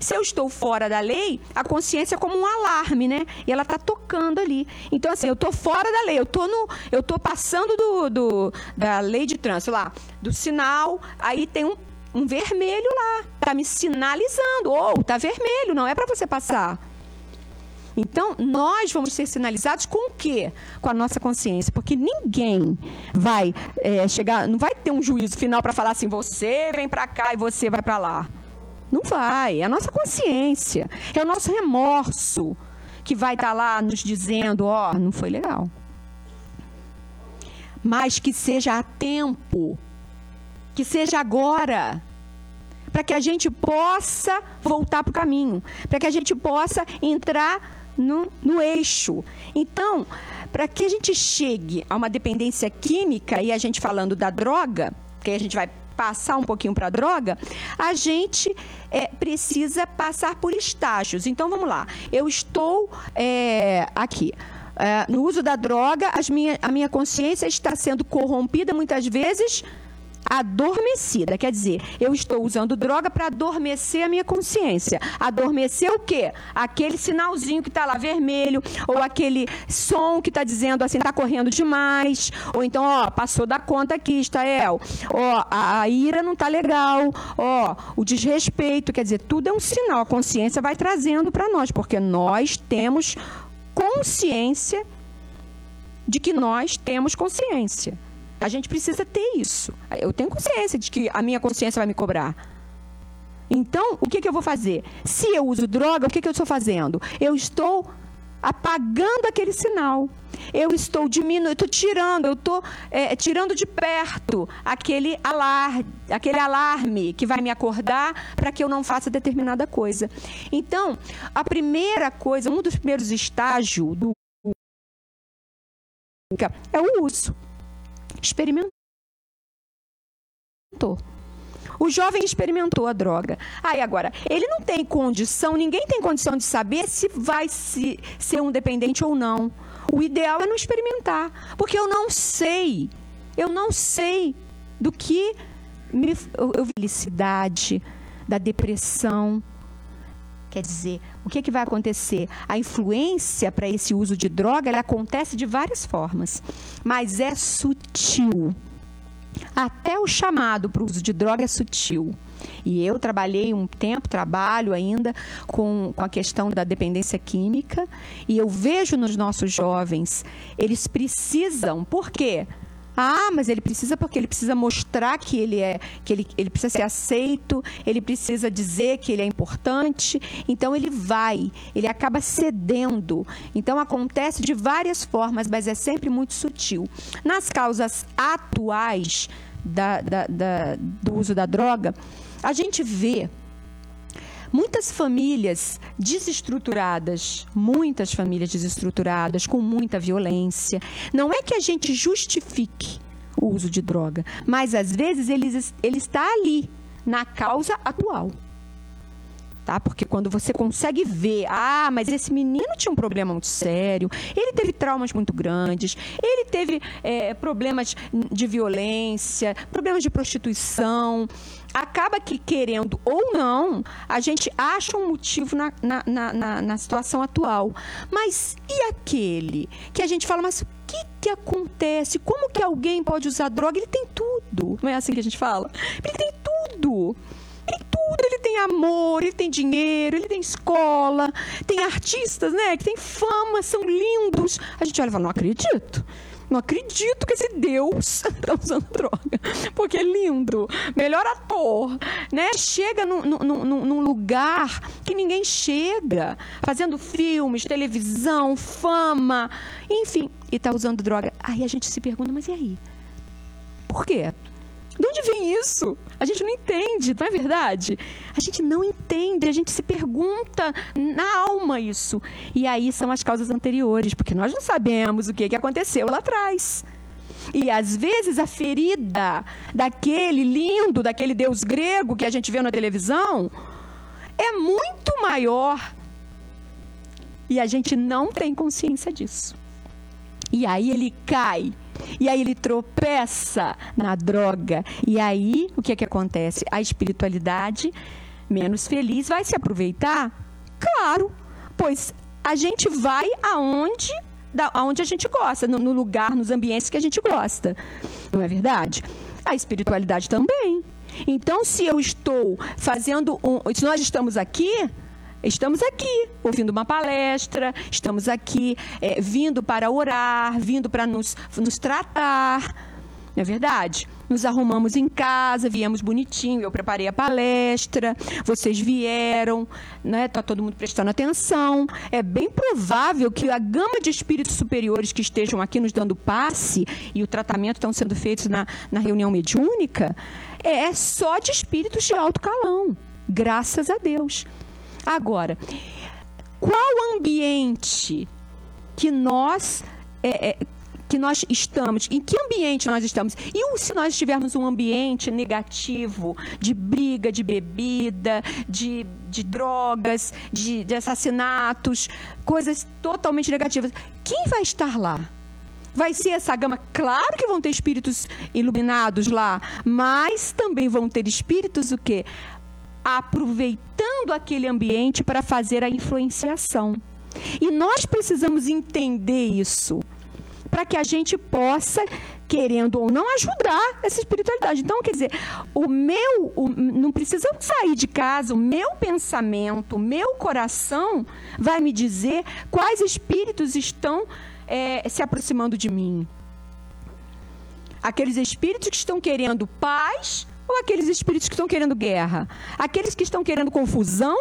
Se eu estou fora da lei, a consciência é como um alarme, né? E ela está tocando ali. Então, assim, eu estou fora da lei, eu tô no, eu tô passando do, do, da lei de trânsito lá, do sinal, aí tem um, um vermelho lá, tá me sinalizando, ou oh, tá vermelho, não é para você passar. Então, nós vamos ser sinalizados com o quê? Com a nossa consciência. Porque ninguém vai é, chegar, não vai ter um juízo final para falar assim: você vem para cá e você vai para lá. Não vai. É a nossa consciência. É o nosso remorso que vai estar tá lá nos dizendo: ó, oh, não foi legal. Mas que seja a tempo. Que seja agora para que a gente possa voltar para o caminho, para que a gente possa entrar no, no eixo. Então, para que a gente chegue a uma dependência química, e a gente falando da droga, que a gente vai passar um pouquinho para a droga, a gente é, precisa passar por estágios. Então, vamos lá. Eu estou é, aqui. É, no uso da droga, minha, a minha consciência está sendo corrompida muitas vezes adormecida. Quer dizer, eu estou usando droga para adormecer a minha consciência. Adormecer o quê? Aquele sinalzinho que está lá vermelho, ou aquele som que está dizendo assim, está correndo demais, ou então, ó, passou da conta aqui, Estael. Ó, a, a ira não está legal, ó, o desrespeito, quer dizer, tudo é um sinal. A consciência vai trazendo para nós, porque nós temos consciência de que nós temos consciência. A gente precisa ter isso. Eu tenho consciência de que a minha consciência vai me cobrar. Então, o que, que eu vou fazer? Se eu uso droga, o que, que eu estou fazendo? Eu estou apagando aquele sinal. Eu estou diminuindo, estou tirando, eu estou é, tirando de perto aquele alarme, aquele alarme que vai me acordar para que eu não faça determinada coisa. Então, a primeira coisa, um dos primeiros estágios do é o uso experimentou. O jovem experimentou a droga. Aí agora, ele não tem condição, ninguém tem condição de saber se vai se, ser um dependente ou não. O ideal é não experimentar, porque eu não sei. Eu não sei do que me felicidade, da depressão, Quer dizer, o que, que vai acontecer? A influência para esse uso de droga ela acontece de várias formas, mas é sutil. Até o chamado para o uso de droga é sutil. E eu trabalhei um tempo, trabalho ainda com, com a questão da dependência química, e eu vejo nos nossos jovens, eles precisam, por quê? Ah, mas ele precisa porque ele precisa mostrar que ele é, que ele, ele precisa ser aceito, ele precisa dizer que ele é importante. Então ele vai, ele acaba cedendo. Então acontece de várias formas, mas é sempre muito sutil. Nas causas atuais da, da, da, do uso da droga, a gente vê muitas famílias desestruturadas, muitas famílias desestruturadas, com muita violência. Não é que a gente justifique o uso de droga, mas às vezes ele, ele está ali, na causa atual tá? Porque quando você consegue ver, ah, mas esse menino tinha um problema muito sério, ele teve traumas muito grandes, ele teve é, problemas de violência, problemas de prostituição. Acaba que, querendo ou não, a gente acha um motivo na, na, na, na situação atual. Mas e aquele que a gente fala, mas o que, que acontece? Como que alguém pode usar droga? Ele tem tudo. Não é assim que a gente fala? Ele tem tudo. Ele tudo, ele tem amor, ele tem dinheiro, ele tem escola, tem artistas, né, que tem fama, são lindos. A gente olha e fala, não acredito. Não acredito que esse Deus está usando droga. Porque é lindo. Melhor ator. Né? Chega num, num, num, lugar que ninguém chega. Fazendo filmes, televisão, fama. Enfim. E está usando droga. Aí a gente se pergunta, mas e aí? Por quê? De onde vem isso? A gente não entende, não é verdade? A gente não entende, a gente se pergunta na alma isso. E aí são as causas anteriores, porque nós não sabemos o que, que aconteceu lá atrás. E às vezes a ferida daquele lindo, daquele deus grego que a gente vê na televisão, é muito maior. E a gente não tem consciência disso. E aí ele cai e aí ele tropeça na droga. E aí, o que é que acontece? A espiritualidade menos feliz vai se aproveitar? Claro, pois a gente vai aonde da, aonde a gente gosta, no, no lugar, nos ambientes que a gente gosta. Não é verdade? A espiritualidade também. Então, se eu estou fazendo um. Se nós estamos aqui, Estamos aqui ouvindo uma palestra, estamos aqui é, vindo para orar, vindo para nos, nos tratar. Não é verdade? Nos arrumamos em casa, viemos bonitinho, eu preparei a palestra, vocês vieram, né? Tá todo mundo prestando atenção. É bem provável que a gama de espíritos superiores que estejam aqui nos dando passe e o tratamento estão sendo feitos na, na reunião mediúnica é só de espíritos de alto calão. Graças a Deus. Agora, qual ambiente que nós é, é, que nós estamos, em que ambiente nós estamos. E se nós estivermos um ambiente negativo, de briga, de bebida, de, de drogas, de, de assassinatos, coisas totalmente negativas, quem vai estar lá? Vai ser essa gama? Claro que vão ter espíritos iluminados lá, mas também vão ter espíritos o quê? Aproveitando aquele ambiente para fazer a influenciação. E nós precisamos entender isso para que a gente possa, querendo ou não, ajudar essa espiritualidade. Então, quer dizer, o meu, o, não precisamos sair de casa, o meu pensamento, o meu coração vai me dizer quais espíritos estão é, se aproximando de mim. Aqueles espíritos que estão querendo paz ou aqueles espíritos que estão querendo guerra? Aqueles que estão querendo confusão?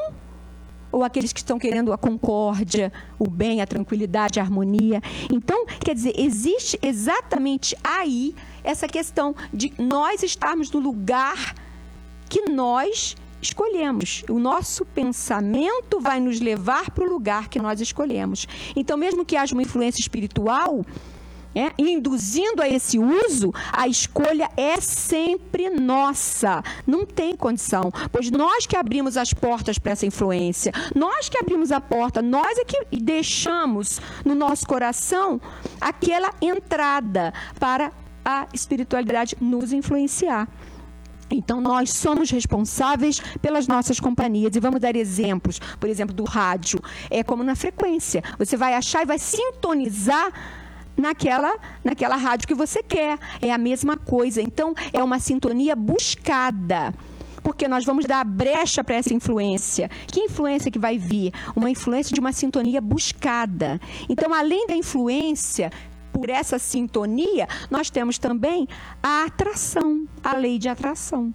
Ou aqueles que estão querendo a concórdia, o bem, a tranquilidade, a harmonia? Então, quer dizer, existe exatamente aí essa questão de nós estarmos no lugar que nós escolhemos. O nosso pensamento vai nos levar para o lugar que nós escolhemos. Então, mesmo que haja uma influência espiritual, é, induzindo a esse uso, a escolha é sempre nossa. Não tem condição, pois nós que abrimos as portas para essa influência, nós que abrimos a porta, nós é que deixamos no nosso coração aquela entrada para a espiritualidade nos influenciar. Então, nós somos responsáveis pelas nossas companhias. E vamos dar exemplos. Por exemplo, do rádio. É como na frequência. Você vai achar e vai sintonizar naquela, naquela rádio que você quer. É a mesma coisa. Então, é uma sintonia buscada porque nós vamos dar brecha para essa influência. Que influência que vai vir? Uma influência de uma sintonia buscada. Então, além da influência por essa sintonia, nós temos também a atração, a lei de atração.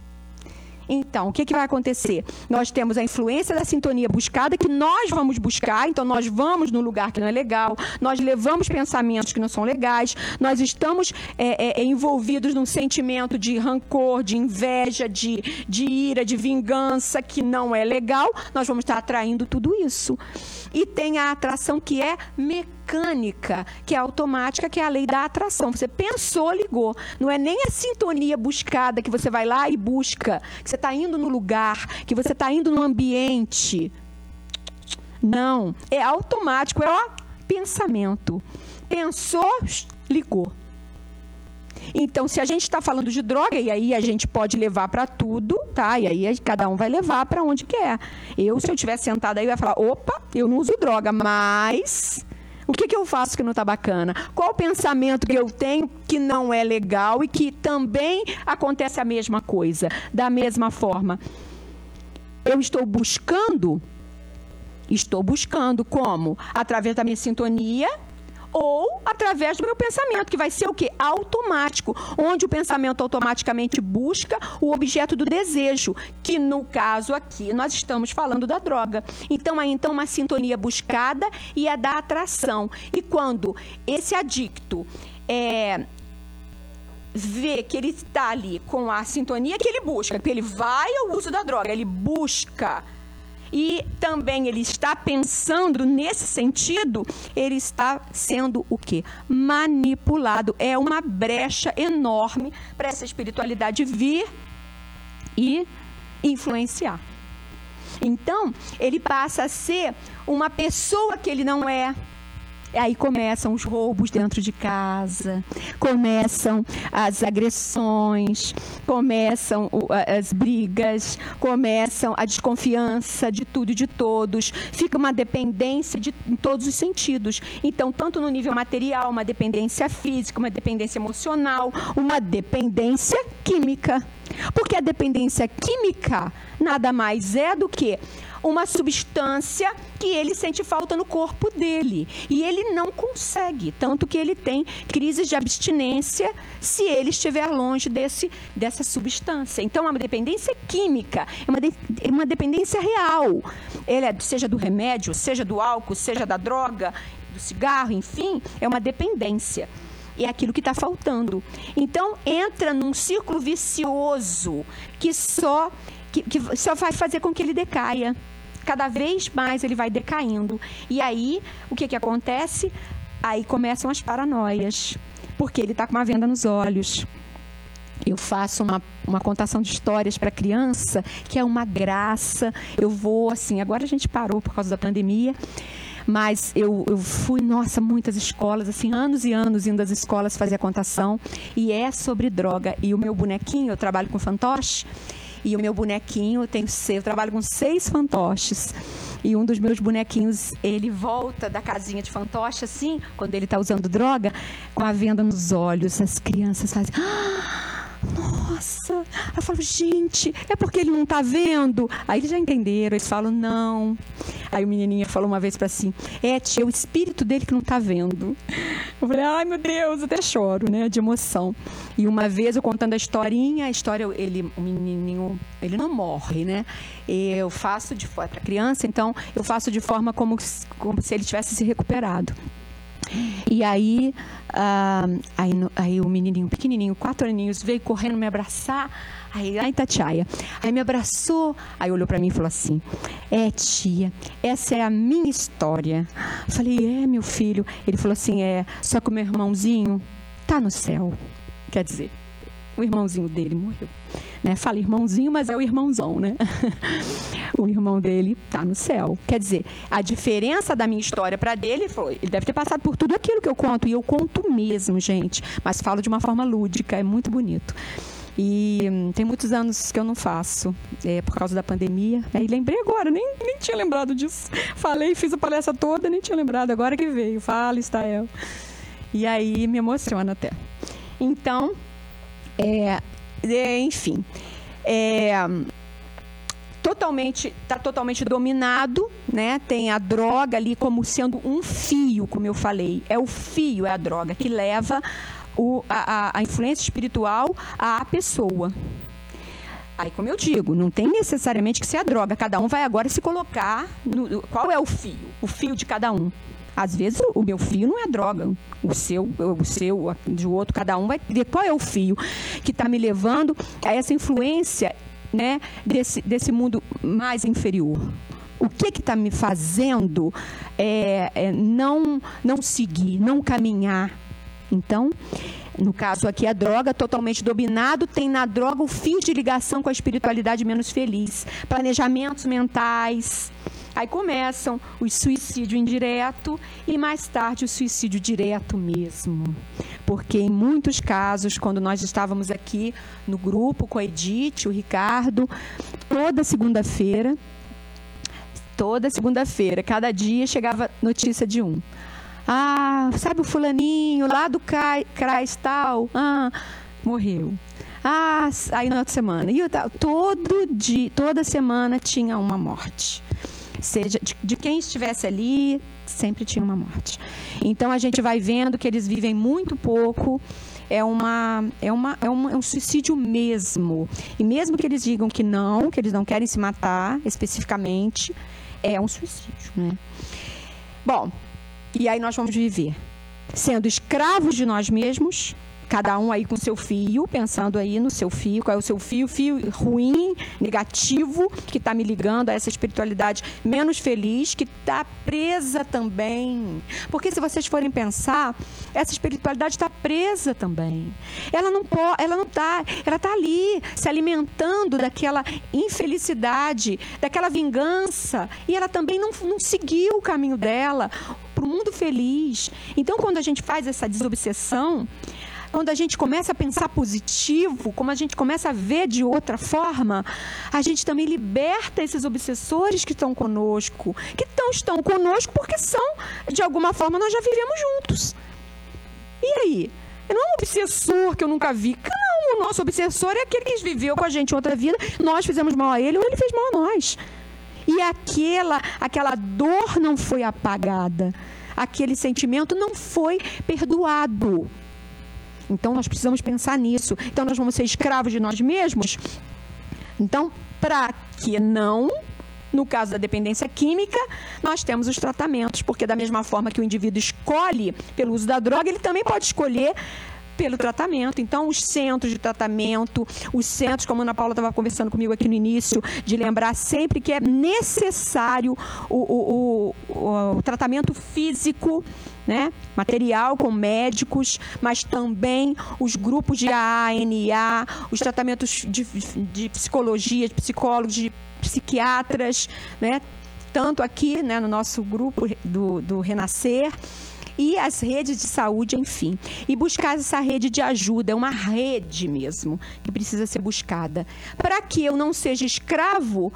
Então, o que, que vai acontecer? Nós temos a influência da sintonia buscada, que nós vamos buscar, então nós vamos no lugar que não é legal, nós levamos pensamentos que não são legais, nós estamos é, é, envolvidos num sentimento de rancor, de inveja, de, de ira, de vingança, que não é legal, nós vamos estar atraindo tudo isso. E tem a atração que é mecânica, que é automática, que é a lei da atração. Você pensou, ligou. Não é nem a sintonia buscada que você vai lá e busca, que você está indo no lugar, que você está indo no ambiente. Não, é automático, é o pensamento. Pensou, ligou. Então, se a gente está falando de droga, e aí a gente pode levar para tudo, tá? E aí cada um vai levar para onde quer. Eu, se eu estiver sentada aí, vai falar: opa, eu não uso droga, mas. O que, que eu faço que não está bacana? Qual o pensamento que eu tenho que não é legal e que também acontece a mesma coisa? Da mesma forma, eu estou buscando Estou buscando como? Através da minha sintonia ou através do meu pensamento, que vai ser o quê? Automático, onde o pensamento automaticamente busca o objeto do desejo, que no caso aqui nós estamos falando da droga. Então aí então uma sintonia buscada e é da atração. E quando esse adicto é, vê que ele está ali com a sintonia que ele busca, que ele vai ao uso da droga, ele busca e também ele está pensando nesse sentido, ele está sendo o quê? Manipulado. É uma brecha enorme para essa espiritualidade vir e influenciar. Então, ele passa a ser uma pessoa que ele não é, Aí começam os roubos dentro de casa, começam as agressões, começam as brigas, começam a desconfiança de tudo e de todos. Fica uma dependência de, em todos os sentidos. Então, tanto no nível material, uma dependência física, uma dependência emocional, uma dependência química. Porque a dependência química nada mais é do que uma substância que ele sente falta no corpo dele. E ele não consegue, tanto que ele tem crises de abstinência se ele estiver longe desse, dessa substância. Então, é uma dependência química, é uma, de, é uma dependência real. Ele é, seja do remédio, seja do álcool, seja da droga, do cigarro, enfim, é uma dependência é aquilo que está faltando. Então entra num círculo vicioso que só que, que só vai fazer com que ele decaia. Cada vez mais ele vai decaindo. E aí, o que, que acontece? Aí começam as paranoias, porque ele está com uma venda nos olhos. Eu faço uma, uma contação de histórias para criança, que é uma graça. Eu vou, assim, agora a gente parou por causa da pandemia, mas eu, eu fui, nossa, muitas escolas, assim, anos e anos indo às escolas fazer a contação, e é sobre droga. E o meu bonequinho, eu trabalho com fantoche, e o meu bonequinho, eu, tenho, eu trabalho com seis fantoches. E um dos meus bonequinhos, ele volta da casinha de fantoche, assim, quando ele está usando droga, com a venda nos olhos. As crianças fazem. Ah! Eu falo, gente, é porque ele não tá vendo? Aí eles já entenderam, eles falam, não. Aí o menininho falou uma vez para assim, é tia, é o espírito dele que não tá vendo. Eu falei, ai meu Deus, até choro, né, de emoção. E uma vez eu contando a historinha, a história, ele, o menininho, ele não morre, né? Eu faço de forma para criança, então eu faço de forma como, como se ele tivesse se recuperado. E aí, uh, aí, aí, o menininho pequenininho, quatro aninhos, veio correndo me abraçar. Aí, ai, Tatiaia. Aí me abraçou. Aí olhou para mim e falou assim: É, tia, essa é a minha história. Eu falei: É, meu filho. Ele falou assim: É, só que o meu irmãozinho tá no céu. Quer dizer, o irmãozinho dele morreu. Né? Fala irmãozinho, mas é o irmãozão, né? o irmão dele está no céu. Quer dizer, a diferença da minha história para dele foi, ele deve ter passado por tudo aquilo que eu conto e eu conto mesmo, gente, mas falo de uma forma lúdica, é muito bonito. E hum, tem muitos anos que eu não faço, é, por causa da pandemia. Aí lembrei agora, nem, nem tinha lembrado disso. Falei, fiz a palestra toda, nem tinha lembrado. Agora que veio, fala, Estael. E aí me emociona até. Então, é, enfim, é, totalmente está totalmente dominado, né? Tem a droga ali como sendo um fio, como eu falei, é o fio, é a droga que leva o, a, a influência espiritual à pessoa. Aí, como eu digo, não tem necessariamente que ser a droga. Cada um vai agora se colocar. No, qual é o fio? O fio de cada um. Às vezes o meu fio não é droga, o seu, o seu, do outro, cada um vai ver qual é o fio que está me levando a essa influência né, desse, desse mundo mais inferior. O que está me fazendo é, é, não, não seguir, não caminhar? Então, no caso aqui, a droga totalmente dominado tem na droga o fio de ligação com a espiritualidade menos feliz. Planejamentos mentais, Aí começam o suicídio indireto e mais tarde o suicídio direto mesmo. Porque em muitos casos, quando nós estávamos aqui no grupo com a Edith, o Ricardo, toda segunda-feira, toda segunda-feira, cada dia chegava notícia de um. Ah, sabe o fulaninho lá do CRAS tal? Ah, morreu. Ah, aí na outra semana. E todo dia, toda semana tinha uma morte seja de, de quem estivesse ali, sempre tinha uma morte. Então a gente vai vendo que eles vivem muito pouco é, uma, é, uma, é, uma, é um suicídio mesmo. E mesmo que eles digam que não, que eles não querem se matar especificamente, é um suicídio. Né? Bom, e aí nós vamos viver sendo escravos de nós mesmos, cada um aí com seu fio, pensando aí no seu fio, qual é o seu fio, fio ruim, negativo, que está me ligando a essa espiritualidade menos feliz, que está presa também. Porque se vocês forem pensar, essa espiritualidade está presa também. Ela não pode, ela não está, ela está ali se alimentando daquela infelicidade, daquela vingança, e ela também não, não seguiu o caminho dela para o mundo feliz. Então, quando a gente faz essa desobsessão, quando a gente começa a pensar positivo, como a gente começa a ver de outra forma, a gente também liberta esses obsessores que estão conosco, que tão, estão conosco porque são, de alguma forma, nós já vivemos juntos. E aí? Não é um obsessor que eu nunca vi. Não, o nosso obsessor é aquele que viveu com a gente em outra vida, nós fizemos mal a ele ou ele fez mal a nós. E aquela, aquela dor não foi apagada. Aquele sentimento não foi perdoado. Então nós precisamos pensar nisso. Então nós vamos ser escravos de nós mesmos. Então, para que não no caso da dependência química, nós temos os tratamentos, porque da mesma forma que o indivíduo escolhe pelo uso da droga, ele também pode escolher pelo tratamento. Então, os centros de tratamento, os centros, como a Ana Paula estava conversando comigo aqui no início, de lembrar sempre que é necessário o, o, o, o tratamento físico né? material com médicos, mas também os grupos de AANA, os tratamentos de, de psicologia, de psicólogos, de psiquiatras, né? tanto aqui né, no nosso grupo do, do Renascer e as redes de saúde, enfim. E buscar essa rede de ajuda, é uma rede mesmo que precisa ser buscada. Para que eu não seja escravo,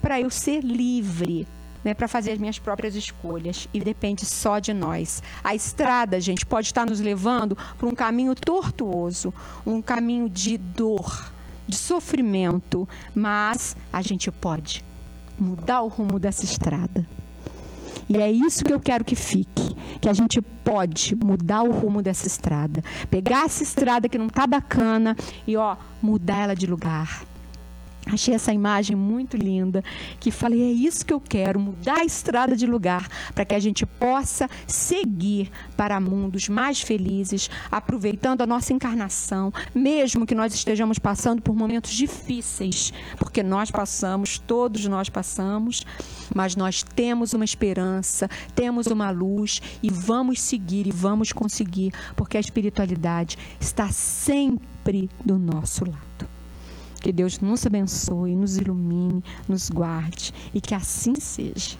para eu ser livre, né, para fazer as minhas próprias escolhas e depende só de nós. A estrada, gente, pode estar nos levando para um caminho tortuoso, um caminho de dor, de sofrimento, mas a gente pode mudar o rumo dessa estrada. E é isso que eu quero que fique, que a gente pode mudar o rumo dessa estrada, pegar essa estrada que não está bacana e ó, mudar ela de lugar Achei essa imagem muito linda, que falei, é isso que eu quero, mudar a estrada de lugar, para que a gente possa seguir para mundos mais felizes, aproveitando a nossa encarnação, mesmo que nós estejamos passando por momentos difíceis, porque nós passamos, todos nós passamos, mas nós temos uma esperança, temos uma luz e vamos seguir e vamos conseguir, porque a espiritualidade está sempre do nosso lado. Que Deus nos abençoe, nos ilumine, nos guarde e que assim seja.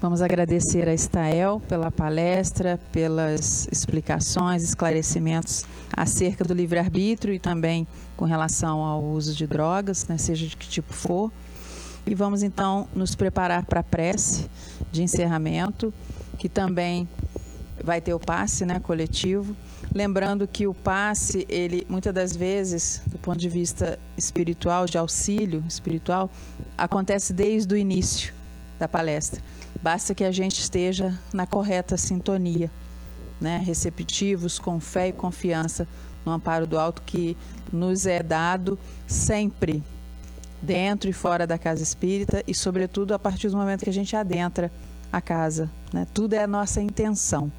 Vamos agradecer a Estael pela palestra, pelas explicações, esclarecimentos acerca do livre-arbítrio e também com relação ao uso de drogas, né, seja de que tipo for. E vamos então nos preparar para a prece de encerramento, que também vai ter o passe né, coletivo. Lembrando que o passe, ele muitas das vezes, do ponto de vista espiritual, de auxílio espiritual, acontece desde o início da palestra. Basta que a gente esteja na correta sintonia né, receptivos, com fé e confiança no amparo do alto que nos é dado sempre, dentro e fora da casa espírita e, sobretudo, a partir do momento que a gente adentra a casa. Né? Tudo é a nossa intenção.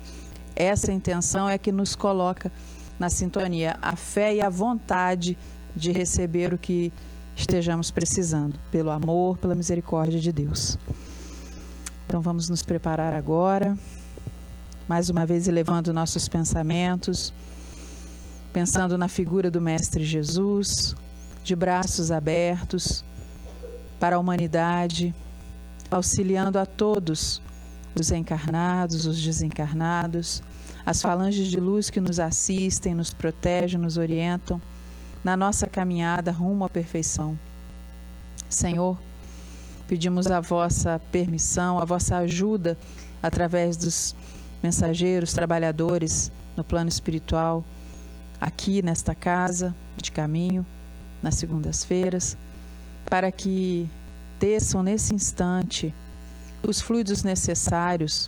Essa intenção é que nos coloca na sintonia, a fé e a vontade de receber o que estejamos precisando, pelo amor, pela misericórdia de Deus. Então vamos nos preparar agora, mais uma vez elevando nossos pensamentos, pensando na figura do Mestre Jesus, de braços abertos para a humanidade, auxiliando a todos, os encarnados, os desencarnados, as falanges de luz que nos assistem, nos protegem, nos orientam na nossa caminhada rumo à perfeição. Senhor, pedimos a vossa permissão, a vossa ajuda através dos mensageiros, trabalhadores no plano espiritual, aqui nesta casa de caminho, nas segundas-feiras, para que desçam nesse instante os fluidos necessários,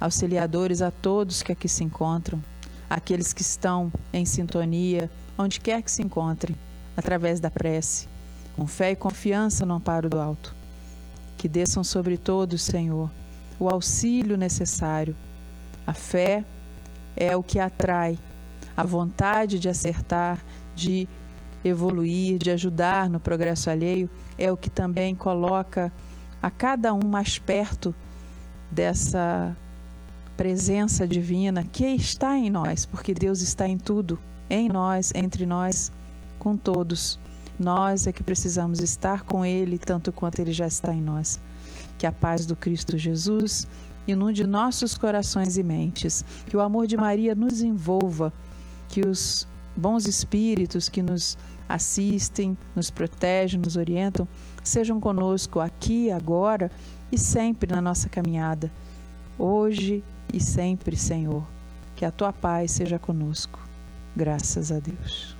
auxiliadores a todos que aqui se encontram, aqueles que estão em sintonia, onde quer que se encontrem, através da prece, com fé e confiança no amparo do alto. Que desçam sobre todos, Senhor, o auxílio necessário. A fé é o que atrai a vontade de acertar, de evoluir, de ajudar no progresso alheio, é o que também coloca a cada um mais perto dessa presença divina que está em nós, porque Deus está em tudo, em nós, entre nós, com todos. Nós é que precisamos estar com Ele tanto quanto Ele já está em nós. Que a paz do Cristo Jesus inunde nossos corações e mentes, que o amor de Maria nos envolva, que os bons espíritos que nos assistem, nos protegem, nos orientam, sejam conosco aqui, agora e sempre na nossa caminhada. Hoje e sempre, Senhor, que a tua paz seja conosco. Graças a Deus.